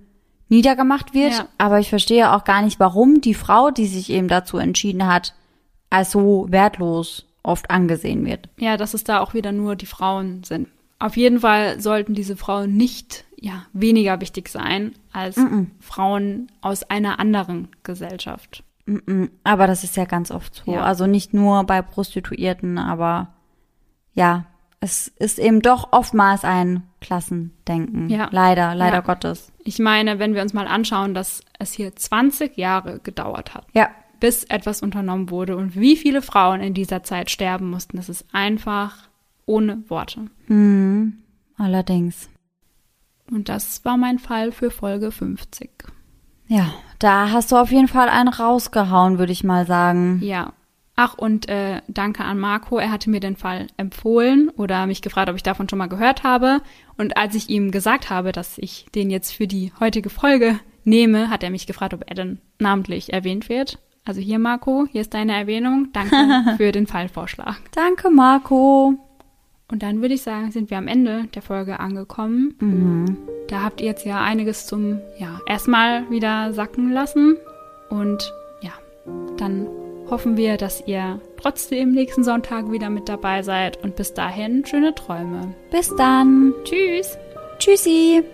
niedergemacht wird, Ja. aber ich verstehe auch gar nicht, warum die Frau, die sich eben dazu entschieden hat, als so wertlos oft angesehen wird. Ja, dass es da auch wieder nur die Frauen sind. Auf jeden Fall sollten diese Frauen nicht, ja, weniger wichtig sein als Frauen aus einer anderen Gesellschaft. Aber das ist ja ganz oft so. Ja. Also nicht nur bei Prostituierten, aber ja, es ist eben doch oftmals ein Klassendenken. Ja. Leider, leider Ja. Gottes. Ich meine, wenn wir uns mal anschauen, dass es hier 20 Jahre gedauert hat, Ja. bis etwas unternommen wurde und wie viele Frauen in dieser Zeit sterben mussten, das ist einfach ohne Worte. Allerdings. Und das war mein Fall für Folge 50. Ja, da hast du auf jeden Fall einen rausgehauen, würde ich mal sagen. Ja. Ach, und äh, danke an Marco. Er hatte mir den Fall empfohlen oder mich gefragt, ob ich davon schon mal gehört habe. Und als ich ihm gesagt habe, dass ich den jetzt für die heutige Folge nehme, hat er mich gefragt, ob er denn namentlich erwähnt wird. Also hier, Marco, hier ist deine Erwähnung. Danke <laughs> für den Fallvorschlag. Danke, Marco. Und dann würde ich sagen, sind wir am Ende der Folge angekommen. Da habt ihr jetzt ja einiges zum, ja, erstmal wieder sacken lassen. Und ja, dann hoffen wir, dass ihr trotzdem nächsten Sonntag wieder mit dabei seid. Und bis dahin schöne Träume. Bis dann. Tschüss! Tschüssi.